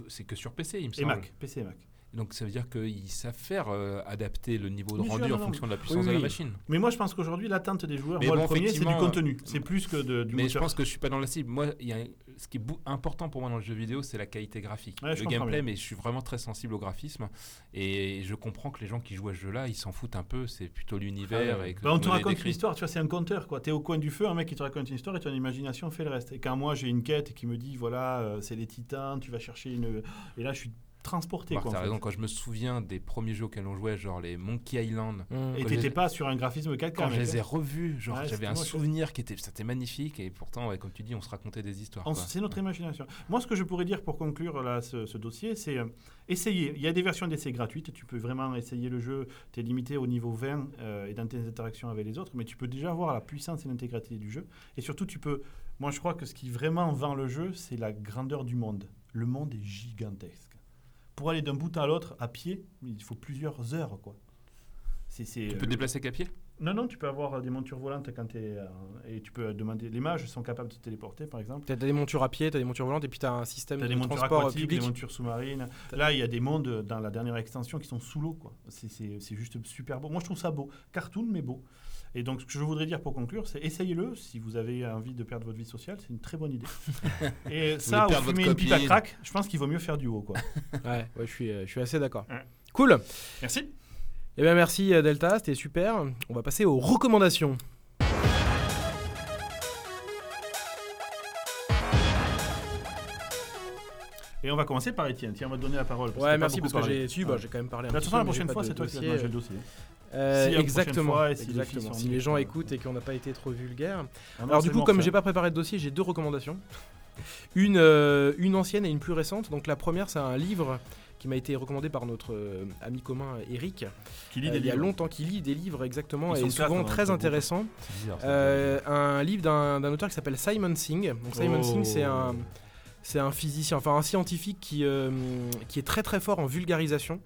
c'est que sur PC, il me Et semble. Mac, PC et Mac. Donc ça veut dire qu'ils savent faire euh, adapter le niveau de rendu en non, fonction de la puissance Oui, de la machine. Mais moi, je pense qu'aujourd'hui, l'attente des joueurs, Mais moi, bon, le premier, c'est du contenu. C'est plus que de, du Mais je pense que je suis pas dans la cible. Moi, y a ce qui est important pour moi dans le jeu vidéo, c'est la qualité graphique. Ouais, le gameplay, bien. mais je suis vraiment très sensible au graphisme. Et je comprends que les gens qui jouent à ce jeu-là, ils s'en foutent un peu. C'est plutôt l'univers. Ah ouais. Bah, on te raconte une histoire, tu vois, c'est un conteur, quoi. T'es au coin du feu, un mec qui te raconte une histoire et ton imagination fait le reste. Et quand moi j'ai une quête qui me dit, voilà, euh, c'est les titans, tu vas chercher une. Et là, je suis transporté. Marc, quoi, en t'as fait. raison, quand je me souviens des premiers jeux auxquels on jouait, genre les Monkey Island, Mmh. Et t'étais pas sur un graphisme 4K. quand je les ai hein. revus, genre Ouais, j'avais un moche. souvenir qui était, c'était magnifique, et pourtant, ouais, comme tu dis, on se racontait des histoires. On- quoi. C'est notre imagination. Moi, ce que je pourrais dire pour conclure là, ce, ce dossier, c'est euh, essayer. Il y a des versions d'essai gratuites. Tu peux vraiment essayer le jeu. Tu es limité au niveau 20 euh, et dans tes interactions avec les autres, mais tu peux déjà voir la puissance et l'intégrité du jeu. Et surtout, tu peux. Moi, je crois que ce qui vraiment vend le jeu, c'est la grandeur du monde. Le monde est gigantesque. Pour aller d'un bout à l'autre à pied, il faut plusieurs heures, quoi. Tu euh, peux te déplacer qu'à pied? Non, non, tu peux avoir euh, des montures volantes quand tu es. et tu peux demander. Les mages sont capables de se téléporter, par exemple. T'as des montures à pied, t'as des montures volantes, et puis t'as un système de des montures transport aquatiques, public. des montures sous-marines. Là, il y a des mondes euh, dans la dernière extension qui sont sous l'eau. quoi. C'est- C'est c'est juste super beau. Moi, je trouve ça beau. Cartoon, mais beau. Et donc, ce que je voudrais dire pour conclure, c'est essayez-le. Si vous avez envie de perdre votre vie sociale, c'est une très bonne idée. Et ça, ou fumer une pipe à crack, je pense qu'il vaut mieux faire du haut. Quoi. Ouais, ouais, je suis, euh, je suis assez d'accord. Ouais. Cool. Merci. Eh bien, merci euh, Delta, c'était super. On va passer aux recommandations. Et on va commencer par Étienne. Tiens, on va te donner la parole. parce Ouais, merci parce que j'ai su, bah, j'ai quand même parlé un De petit toute façon, la prochaine fois, c'est toi qui vas le dossier. Euh, Si, exactement, fois, si les exactement. sont Si les gens euh, écoutent et qu'on n'a pas été trop vulgaire. Ah Alors du coup, comme j'ai pas préparé de dossier, j'ai deux recommandations. Une, euh, une ancienne et une plus récente. Donc la première, c'est un livre qui m'a été recommandé par notre euh, ami commun Eric. Qui lit des il y a longtemps qu'il lit des livres exactement Ils et quatre, souvent hein, très intéressant. Bizarre, un livre d'un d'un auteur qui s'appelle Simon Singh. Donc Simon Oh. Singh, c'est un c'est un physicien, enfin un scientifique qui qui est très très fort en vulgarisation.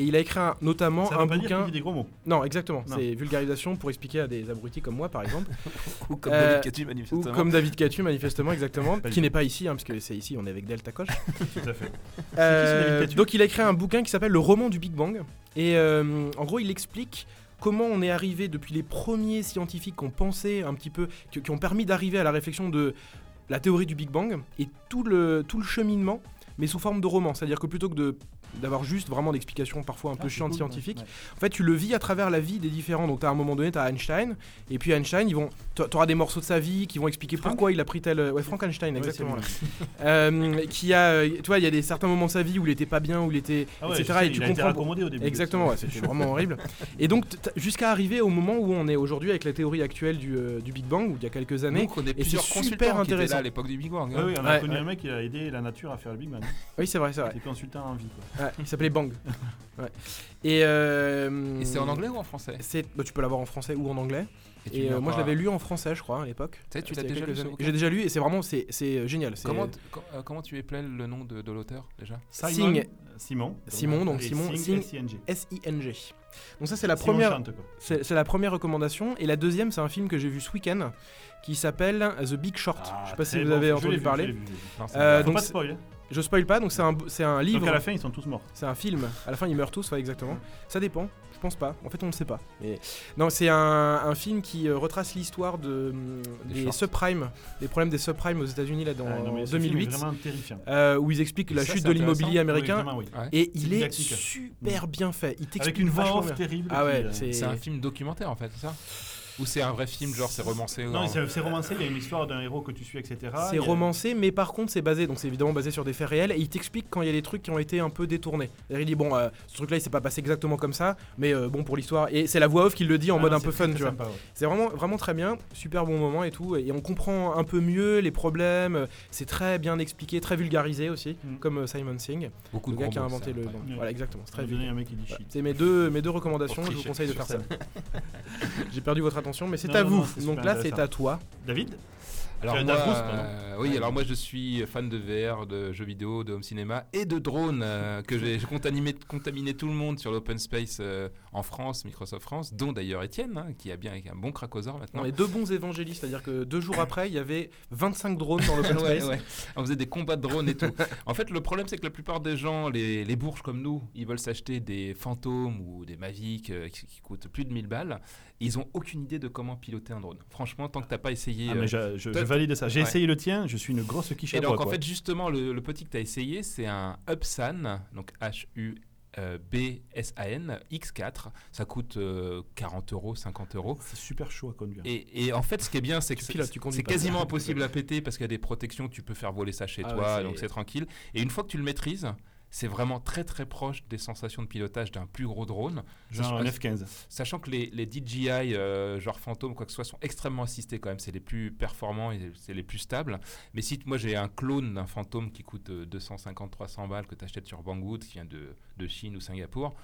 Et il a écrit un- notamment Ça un veut pas dire bouquin. des gros mots. Non, exactement. Non. C'est vulgarisation pour expliquer à des abrutis comme moi, par exemple. Ou comme Euh, David Catu, Ou manifestement. comme David Catu, manifestement, exactement, qui n'est pas ici, hein, parce que c'est ici, on est avec Delta Coche. Tout à fait. Euh, donc il a écrit un bouquin qui s'appelle Le roman du Big Bang. Et euh, en gros, il explique comment on est arrivé depuis les premiers scientifiques qui ont pensé un petit peu, qui, qui ont permis d'arriver à la réflexion de la théorie du Big Bang et tout le, tout le cheminement, mais sous forme de roman. C'est-à-dire que plutôt que de d'avoir juste vraiment d'explications parfois un peu Ah, c'est chiantes cool, scientifiques, ouais. en fait, tu le vis à travers la vie des différents. Donc, à un moment donné, tu as Einstein, et puis Einstein, ils vont, tu auras des morceaux de sa vie qui vont expliquer Frank pourquoi il a pris tel. Ouais, Frank Einstein, Ouais, exactement. là. Euh, qui a, euh, tu vois, il y a des certains moments de sa vie où il était pas bien, où il était, Ah ouais, etc. sais, et tu il a été comprends. raccommodé au début. Exactement, ouais, c'était vraiment horrible. Et donc, jusqu'à arriver au moment où on est aujourd'hui avec la théorie actuelle du, euh, du Big Bang, où il y a quelques années. Donc on est plusieurs c'est super intéressant. à l'époque du Big Bang. Oui, hein. oui, on a Ouais, connu ouais. un mec qui a aidé la nature à faire le Big Bang. Oui, c'est vrai, c'est vrai. Il était consultant en vie. Ouais, il s'appelait Bang. Ouais. Et, euh, Et c'est en anglais ou en français? C'est, bah, Tu peux l'avoir en français ou en anglais. tu Et viens euh, moi, je pas- l'avais lu en français, je crois, à l'époque. Tu sais, tu C'était l'as il y a déjà lu quelques ce années. bouquin J'ai déjà lu et c'est vraiment c'est, c'est euh, génial. C'est- Comment, t- com- euh, comment tu épelles le nom de, de l'auteur déjà? Simon. Sing. Simon. Simon, donc Et Simon, Sing, Sing. S-I-N-G. S-I-N-G. Donc ça c'est la Simon première, chante, quoi. c'est, c'est la première recommandation et la deuxième c'est un film que j'ai vu ce week-end qui s'appelle The Big Short. Ah, je sais pas si très vous bon avez film. Je l'ai entendu vu, parler. je l'ai vu, je l'ai vu. Non, c'est Euh, Faut donc pas c'est- spoil. hein. Je spoil pas, donc c'est un, c'est un livre. Donc à la fin, ils sont tous morts. C'est un film. À la fin, ils meurent tous, ouais, exactement. Ça dépend. Je pense pas. En fait, on ne sait pas. Mais non, c'est un, un film qui euh, retrace l'histoire de hum, Des des, subprimes, des problèmes des subprimes aux États-unis là dans Ah, non, mais en ce film est 2008, vraiment terrifiant. euh, où ils expliquent Et la ça, chute de l'immobilier américain. vraiment, oui. Ouais. Et il est super bien fait. Il Avec une voix off terrible. Ah ouais, euh, c'est. C'est un film documentaire en fait, c'est ça? Ou c'est un vrai film, genre c'est romancé ou Non, en- c'est romancé, il y a une histoire d'un héros que tu suis, etc. C'est a- romancé, mais par contre, c'est basé, donc c'est évidemment basé sur des faits réels, et il t'explique quand il y a des trucs qui ont été un peu détournés. Il dit, bon, euh, ce truc-là, il s'est pas passé exactement comme ça, mais euh, bon, pour l'histoire. Et c'est la voix off qui le dit en Ah mode non, un peu très, fun, très tu vois. ouais. C'est vraiment, vraiment très bien, super bon moment et tout, et on comprend un peu mieux les problèmes, euh, c'est très bien expliqué, très vulgarisé aussi, Mm. comme euh, Simon Singh, beaucoup le de gars qui a inventé ça, le... après. bon, Ouais. voilà, exactement, c'est très donner vulgaire. un mec qui dit Voilà. shit. C'est mes deux, mes deux recommandations, je vous conseille de faire ça. J'ai perdu votre attention, mais c'est à non, vous. Donc là, c'est à toi. David? Alors moi, euh, oui, alors moi je suis fan de VR, de jeux vidéo, de home cinéma et de drones euh, que j'ai contaminé tout le monde sur l'open space euh, en France, Microsoft France, dont d'ailleurs Étienne, hein, qui a bien avec un bon cracosaure maintenant. On est deux bons évangélistes, c'est-à-dire que deux jours après, il y avait 25 drones dans l'open space. ouais. On faisait des combats de drones et tout. en fait, le problème, c'est que la plupart des gens, les, les bourges comme nous, ils veulent s'acheter des fantômes ou des Mavic euh, qui, qui coûtent plus de 1000 balles. Ils ont aucune idée de comment piloter un drone. Franchement, tant que t'as pas essayé. Ah, euh, mais je, je- valide ça. J'ai ouais. essayé le tien, je suis une grosse quiche Et donc, en quoi. fait, justement, le, le petit que tu as essayé, c'est un Upsan, donc H-U-B-S-A-N, X4. Ça coûte euh, 40 euros, 50 euros. c'est super chaud à conduire. Et, et en fait, ce qui est bien, c'est que c'est quasiment impossible à péter parce qu'il y a des protections, tu peux faire voler ça chez Ah toi, ouais, donc c'est- c'est tranquille. Et une fois que tu le maîtrises, c'est vraiment très très proche des sensations de pilotage d'un plus gros drone. Genre un Sachant- F-15. Sachant que les, les DJI, euh, genre Phantom, quoi que ce soit, sont extrêmement assistés quand même. C'est les plus performants et c'est les plus stables. Mais si moi j'ai un clone d'un Phantom qui coûte 250-300 balles que tu achètes sur Banggood, qui vient de, de Chine ou Singapour,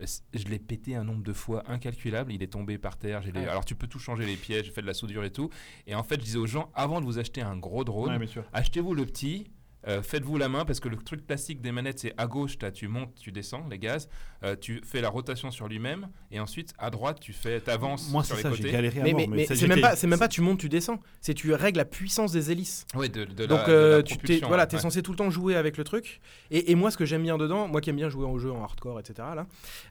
euh, je l'ai pété un nombre de fois incalculable. Il est tombé par terre. les- Ouais. Alors tu peux tout changer les pièges, j'ai fait de la soudure et tout. Et en fait, je disais aux gens, avant de vous acheter un gros drone, Ouais, achetez-vous le petit. Euh, Faites-vous la main parce que le truc classique des manettes c'est à gauche t'as- tu montes tu descends les gaz euh, tu fais la rotation sur lui-même et ensuite à droite tu fais t'avances Moi, sur c'est les ça, j'ai côtés galéré à Mais, mort. mais, c'est même pas, c'est même pas tu montes, tu descends. C'est tu règles la puissance des hélices. ouais, de, de la- Donc de euh, la tu t'es, propulsion, voilà, ouais. t'es censé tout le temps jouer avec le truc. Et, et moi, ce que j'aime bien dedans, moi qui aime bien jouer au jeu en hardcore, etc. Là,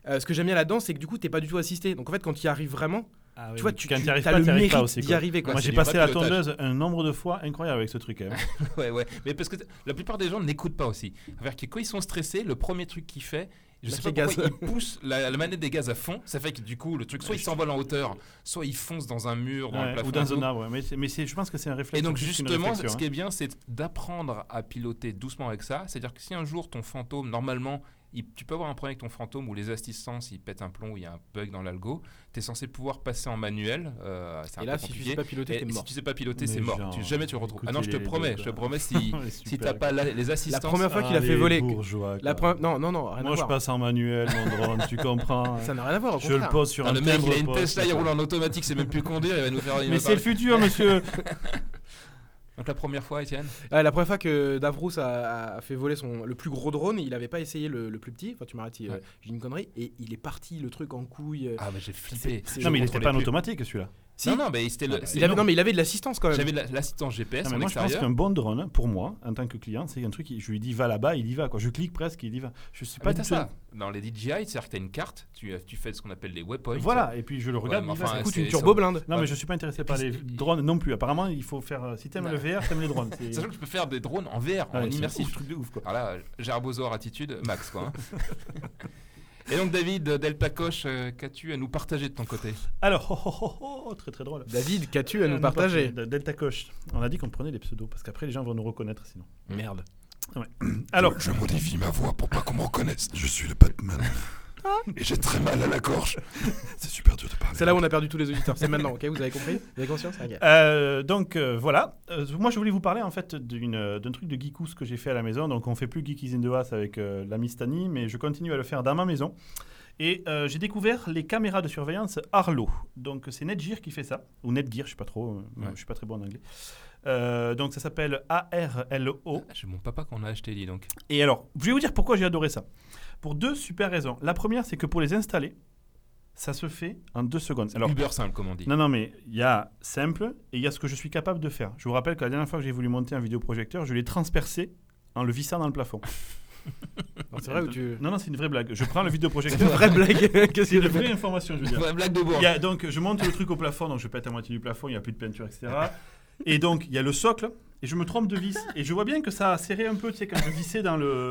euh, ce que j'aime bien là-dedans, c'est que du coup, t'es pas du tout assisté. Donc en fait, quand tu y arrives vraiment, Ah oui, tu vois, tu, quand tu arrives as pas, le mérite pas aussi. d'y quoi. arriver. Quoi. Moi, j'ai passé la tondeuse un nombre de fois incroyable avec ce truc. même. ouais ouais mais parce que la plupart des gens n'écoutent pas aussi c'est-à-dire que quand ils sont stressés le premier truc qu'ils font je sais pas pourquoi gaz. ils poussent la, la manette des gaz à fond ça fait que du coup le truc soit il s'envole en hauteur soit il fonce dans un mur dans Ouais, le plafond ou dans un arbre. ouais. Mais, c'est- mais c'est- je pense que c'est un réflexe. Et donc justement, ce hein. qui est bien, c'est d'apprendre à piloter doucement avec ça. C'est-à-dire que si un jour ton fantôme, normalement, il- tu peux avoir un problème avec ton fantôme où les assistances, ils pètent un plomb, ou il y a un bug dans l'algo, tu es censé pouvoir passer en manuel. euh, c'est un Et peu là, si tu compliqué. sais pas piloter, t'es si mort. tu sais pas piloter, c'est mort. genre, Tu, jamais tu le retrouves. Ah non, je te promets, je te promets, si, si t'as pas la- les La assistances. première fois qu'il a Ah, fait voler. bourgeois, La non, non, non, rien Moi, à je voir. passe en manuel, mon drone, tu comprends. Ça n'a rien à voir. Au Je le pose sur Ah, un le mec, il a une Tesla, il roule en automatique, c'est même plus conduire, il va nous faire. Mais c'est le futur, monsieur. Donc la première fois, Étienne Ah, la première fois que Davrous a, a fait voler son, le plus gros drone, il avait pas essayé le, le plus petit. Enfin, tu m'arrêtes si euh, Ouais. j'ai une connerie. Et il est parti, le truc en couille. euh. Ah, bah j'ai flippé. Non, mais il contrôlais était pas en automatique, celui-là. Si, Non, non, mais c'était le. Ah, bah, il avait, non, mais il avait de l'assistance quand même. J'avais la- l'assistance GPS Non, mais en moi, je pense extérieur. qu'un bon drone, pour moi, en tant que client, c'est un truc, qui- je lui dis va là-bas, il y va. Quoi. Je clique presque, il y va. Je suis Ah, pas mais du t'as tout. ça. Dans les DJI, c'est-à-dire que tu as une carte, tu, tu fais ce qu'on appelle les waypoints. Voilà, et puis je le regarde. mais il va, enfin, ça coûte coûte une c'est- turbo blinde. Non, mais je suis pas intéressé par les drones non plus. Apparemment, il faut faire. euh, Si t'aimes le VR, t'aimes les drones. C'est- Sachant que tu peux faire des drones en VR, Ouais, en c'est immersif. ouf, truc de ouf, quoi. Alors là, Gerbosaur attitude, max quoi. hein. Et donc David, Delta Coche, euh, qu'as-tu à nous partager de ton côté Alors, oh, oh, oh, oh, très très drôle. David, qu'as-tu à Euh, nous partager partager. Delta Coche. On a dit qu'on prenait les pseudos parce qu'après les gens vont nous reconnaître sinon. Merde. Alors, Je modifie ma voix pour pas qu'on me reconnaisse. Je suis le Batman. Et j'ai très mal à la gorge. C'est super dur de parler. C'est là où on a perdu tous les auditeurs. C'est maintenant, ok Vous avez compris Vous avez conscience. Euh, donc euh, voilà, Euh, moi je voulais vous parler en fait d'une, d'un truc de geekous que j'ai fait à la maison. Donc on fait plus Geekies in the House avec euh, l'ami Stani, mais je continue à le faire dans ma maison. Et euh, j'ai découvert les caméras de surveillance Arlo. Donc c'est Netgear qui fait ça, ou Netgear, je sais pas trop, Ouais. je suis pas très bon en anglais. Euh, donc ça s'appelle ARLO. J'ai mon papa qu'on a acheté, dis donc. Et alors, je vais vous dire pourquoi j'ai adoré ça. Pour deux super raisons. La première, c'est que pour les installer, ça se fait en deux secondes. Alors, Uber simple, comme on dit. non, non, mais il y a simple et il y a ce que je suis capable de faire. Je vous rappelle que la dernière fois que j'ai voulu monter un vidéoprojecteur, je l'ai transpercé en le vissant dans le plafond. C'est vrai ou tu. Non, non, c'est une vraie blague. Je prends le C'est une vidéoprojecteur. vraie blague. Qu'est-ce C'est une vraie information, je veux dire. Ouais, blague de bourg. Il y a, donc, je monte le truc au plafond, donc je pète à moitié du plafond, il n'y a plus de peinture, etc. Et donc, il y a le socle, et je me trompe de vis. Et je vois bien que ça a serré un peu, tu sais, quand je vissais dans le.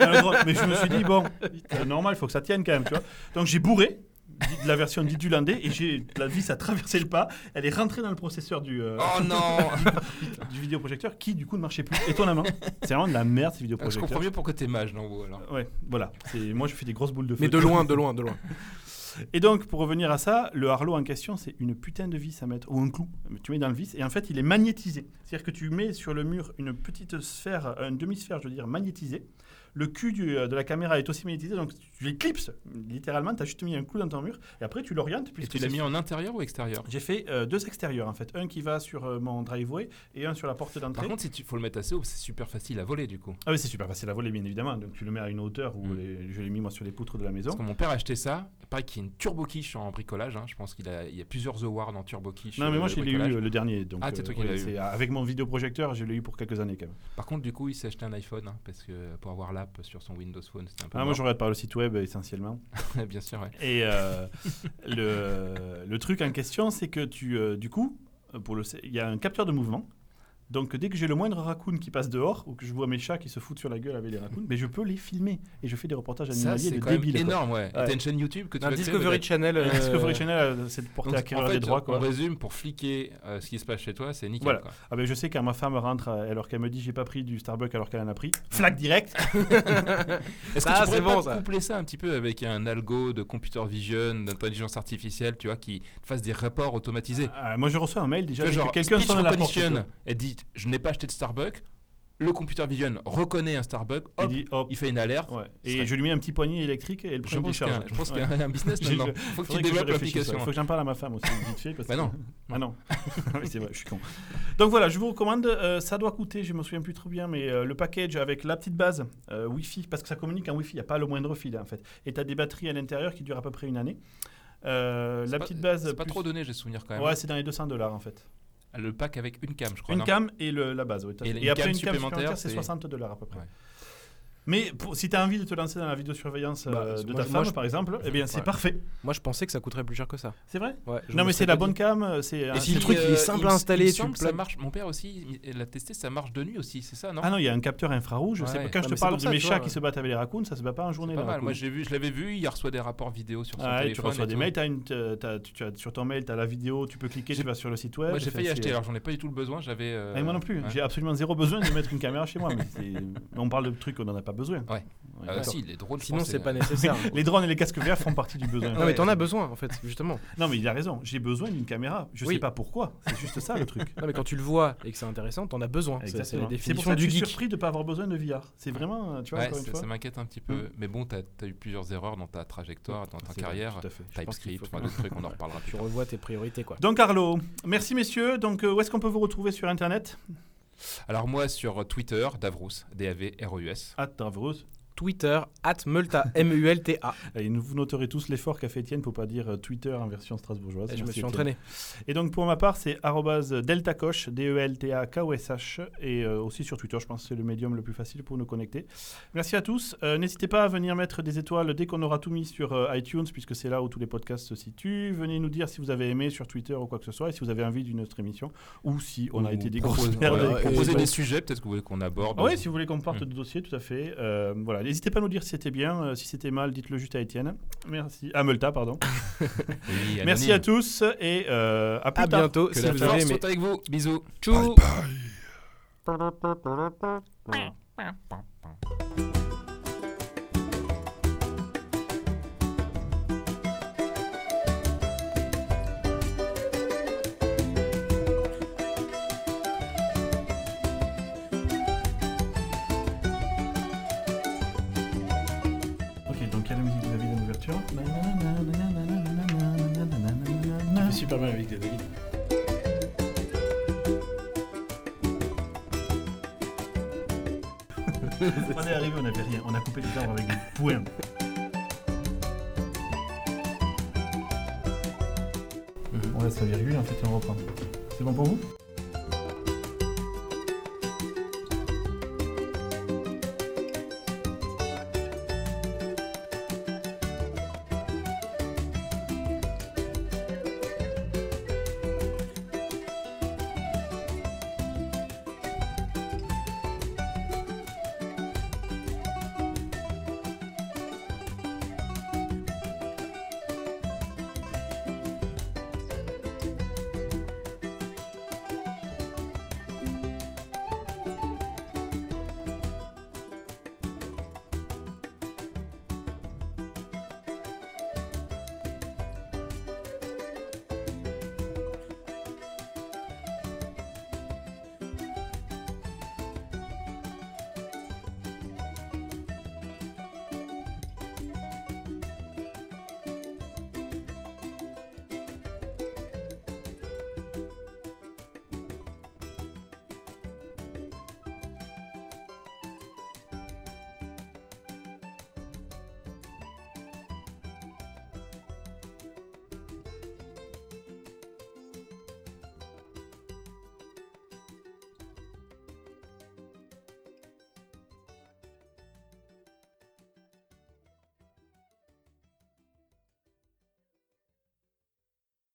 dans le drone. Mais je me suis dit, bon, c'est normal, il faut que ça tienne quand même, tu vois. Donc, j'ai bourré de la version dite du landais, et j'ai la vis a traversé le pas, elle est rentrée dans le processeur du, euh, Oh non du vidéoprojecteur, qui du coup ne marchait plus, étonnamment. C'est vraiment de la merde, ces Je vidéoprojecteurs. comprends mieux pourquoi t'es mage, non, vous, alors. Ouais, voilà. Moi, je fais des grosses boules de feu. Mais de loin, de loin, de loin. Et donc, pour revenir à ça, le Harlow en question, c'est une putain de vis à mettre, ou un clou. Tu mets dans le vis, et en fait, il est magnétisé. C'est-à-dire que tu mets sur le mur une petite sphère, une demi-sphère, je veux dire, magnétisée. Le cul du- de la caméra est aussi magnétisé, donc tu l'éclipses. Littéralement, tu as juste mis un clou dans ton mur, et après, tu l'orientes. Et tu l'as mis en intérieur ou extérieur? J'ai fait euh, deux extérieurs, en fait. Un qui va sur euh, mon driveway, et un sur la porte Par d'entrée. contre, si tu faut le mettre assez haut, c'est super facile à voler, du coup. Ah oui, c'est super facile à voler, bien évidemment. Donc, tu le mets à une hauteur où Mm. les- je l'ai mis, moi, sur les poutres de la maison. Parce que mon père a acheté ça. Il paraît qu'il y a une turbo quiche en bricolage. hein. Je pense qu'il a, il y a plusieurs awards en turbo quiche. Non, mais euh, moi, de je l'ai eu euh, le dernier. Donc, Ah, c'est toi qui ouais, l'as eu. Avec mon vidéoprojecteur, je l'ai eu pour quelques années quand même. Par contre, du coup, il s'est acheté un iPhone hein, parce que pour avoir l'app sur son Windows Phone, c'était un peu. Ah, moi, je regarde par le site web essentiellement. Bien sûr, ouais. Et euh, le, le truc en question, c'est que tu, euh, du coup, pour le, il y a un capteur de mouvement Donc dès que j'ai le moindre raccoon qui passe dehors ou que je vois mes chats qui se foutent sur la gueule avec les raccoons, mais je peux les filmer et je fais des reportages animaliers c'est de débiles. quoi. énorme, ouais. Ouais. T'as une chaîne YouTube que tu Un vas créer, Discovery Channel. Euh, euh, Discovery Channel, euh, c'est pour Donc, porter en acquérir fait, les droits. Quoi. on résume pour fliquer euh, ce qui se passe chez toi, c'est nickel. Voilà. quoi. Ah ben, je sais quand ma femme rentre euh, alors qu'elle me dit j'ai pas pris du Starbucks alors qu'elle en a pris, flac direct. Est-ce que Ah, tu pourrais c'est pas bon, ça. coupler ça un petit peu avec un algo de computer vision, d'intelligence artificielle, tu vois, qui te fasse des rapports automatisés? Ah, moi je reçois un mail déjà genre, quelqu'un sonne à la porte. elle dit je n'ai pas acheté de Starbucks, le computer vision reconnaît un Starbucks, Il hop, dit hop. il fait une alerte. Ouais. Et je lui mets un petit poignet électrique et le Je prend pense charge. je pense qu'il y a un business maintenant. Il faut que tu que développes l'application. ouais. Faut que j'en parle à ma femme aussi vite fait. Parce Bah que- non. Ah non. C'est vrai, je suis con. Donc voilà, je vous recommande. euh, ça doit coûter, je me souviens plus trop bien, mais euh, le package avec la petite base euh, Wi-Fi, parce que ça communique en Wi-Fi, il n'y a pas le moindre fil en fait. Et tu as des batteries à l'intérieur qui durent à peu près une année. Euh, la pas- petite base. C'est pas plus- trop donné, j'ai souvenir quand même. Ouais, c'est dans les 200 dollars en fait. Le pack avec une cam, je crois. Une non cam et le- la base. oui, Et fait. une Et, après cam une cam supplémentaire, c'est c'est- 60 dollars à peu près. Ouais. Mais pour- si tu as envie de te lancer dans la vidéosurveillance euh, Bah, de moi, ta femme, par exemple, eh bien c'est Ouais. parfait. Moi, je pensais que ça coûterait plus cher que ça. C'est vrai Ouais, Non, mais c'est la bonne cam. euh, C'est un- Et si le truc, il est simple à installer, tu ça marche. Mon père aussi, il l'a testé, ça marche de nuit aussi, c'est ça, non Ah non, il y a un capteur infrarouge. Quand je te parle de mes chats qui se battent avec les raccoons, ça se bat pas en journée. Moi, j'ai vu, je l'avais vu, il reçoit des rapports vidéo sur son Ah, ouais, tu téléphone. reçois des mails, sur ton mail, tu as la vidéo, tu peux cliquer, tu vas sur le site web. Moi, j'ai failli acheter, alors j'en ai pas du tout le besoin. J'avais. euh, Ah, moi non plus, j'ai absolument zéro besoin de mettre une caméra chez moi. On parle de trucs qu'on n'en a pas besoin. Ouais. Ouais, Euh, d'accord. si, les drones, je Sinon, c'est pas nécessaire. Les drones et les casques VR font partie du besoin. Non, mais t'en as besoin, en fait, justement. Non, mais il a raison. J'ai besoin d'une caméra. Je Oui. sais pas pourquoi. C'est juste ça le truc. Non, mais quand tu le vois et que c'est intéressant, t'en as besoin. C'est- la Exactement. C'est pour définition ça que je du suis geek. surpris de pas avoir besoin de VR. C'est vraiment, euh, tu vois, Ouais, encore une ça, fois. ça m'inquiète un petit peu. Mm. Mais bon, t'as as eu plusieurs erreurs dans ta trajectoire, dans ta carrière. tout à fait. Je pense qu'il TypeScript, d'autres trucs, on en reparlera plus Tu revois tes priorités, quoi. Donc Arlo, merci messieurs. Donc euh, où est-ce qu'on peut vous retrouver sur internet? Alors, moi, sur Twitter, Davrous, D-A-V-R-O-U-S. À Tavros. Twitter, at Multa, M-U-L-T-A. Et nous- vous noterez tous l'effort qu'a fait Étienne pour pas dire euh, Twitter en version strasbourgeoise. Et Je me suis Étienne. entraîné. Et donc pour ma part, c'est deltacoche, D-E-L-T-A-K-O-S-H. Et euh, aussi sur Twitter, je pense que c'est le médium le plus facile pour nous connecter. Merci à tous. Euh, N'hésitez pas à venir mettre des étoiles dès qu'on aura tout mis sur euh, iTunes, puisque c'est là où tous les podcasts se situent. Venez nous dire si vous avez aimé sur Twitter ou quoi que ce soit, et si vous avez envie d'une autre émission, ou si on a Ou été des grosses merdes. voilà, avec- et- proposer des sujets, peut-être que vous voulez qu'on aborde. Ah oui, si vous voulez qu'on parte Mm. de dossier, tout à fait. Euh, voilà, n'hésitez pas à nous dire si c'était bien, euh, si c'était mal, dites-le juste à Étienne. Merci. À Multa, pardon. Oui, Merci à tous et euh, à plus À tard. bientôt. Que Si la vous avez aimé. avec vous. Bisous. Bye Tchou bye. Super bien avec David. on est arrivé, on n'avait rien. On a coupé les arbres avec des points. On laisse la virgule, ensuite on reprend. C'est bon pour vous?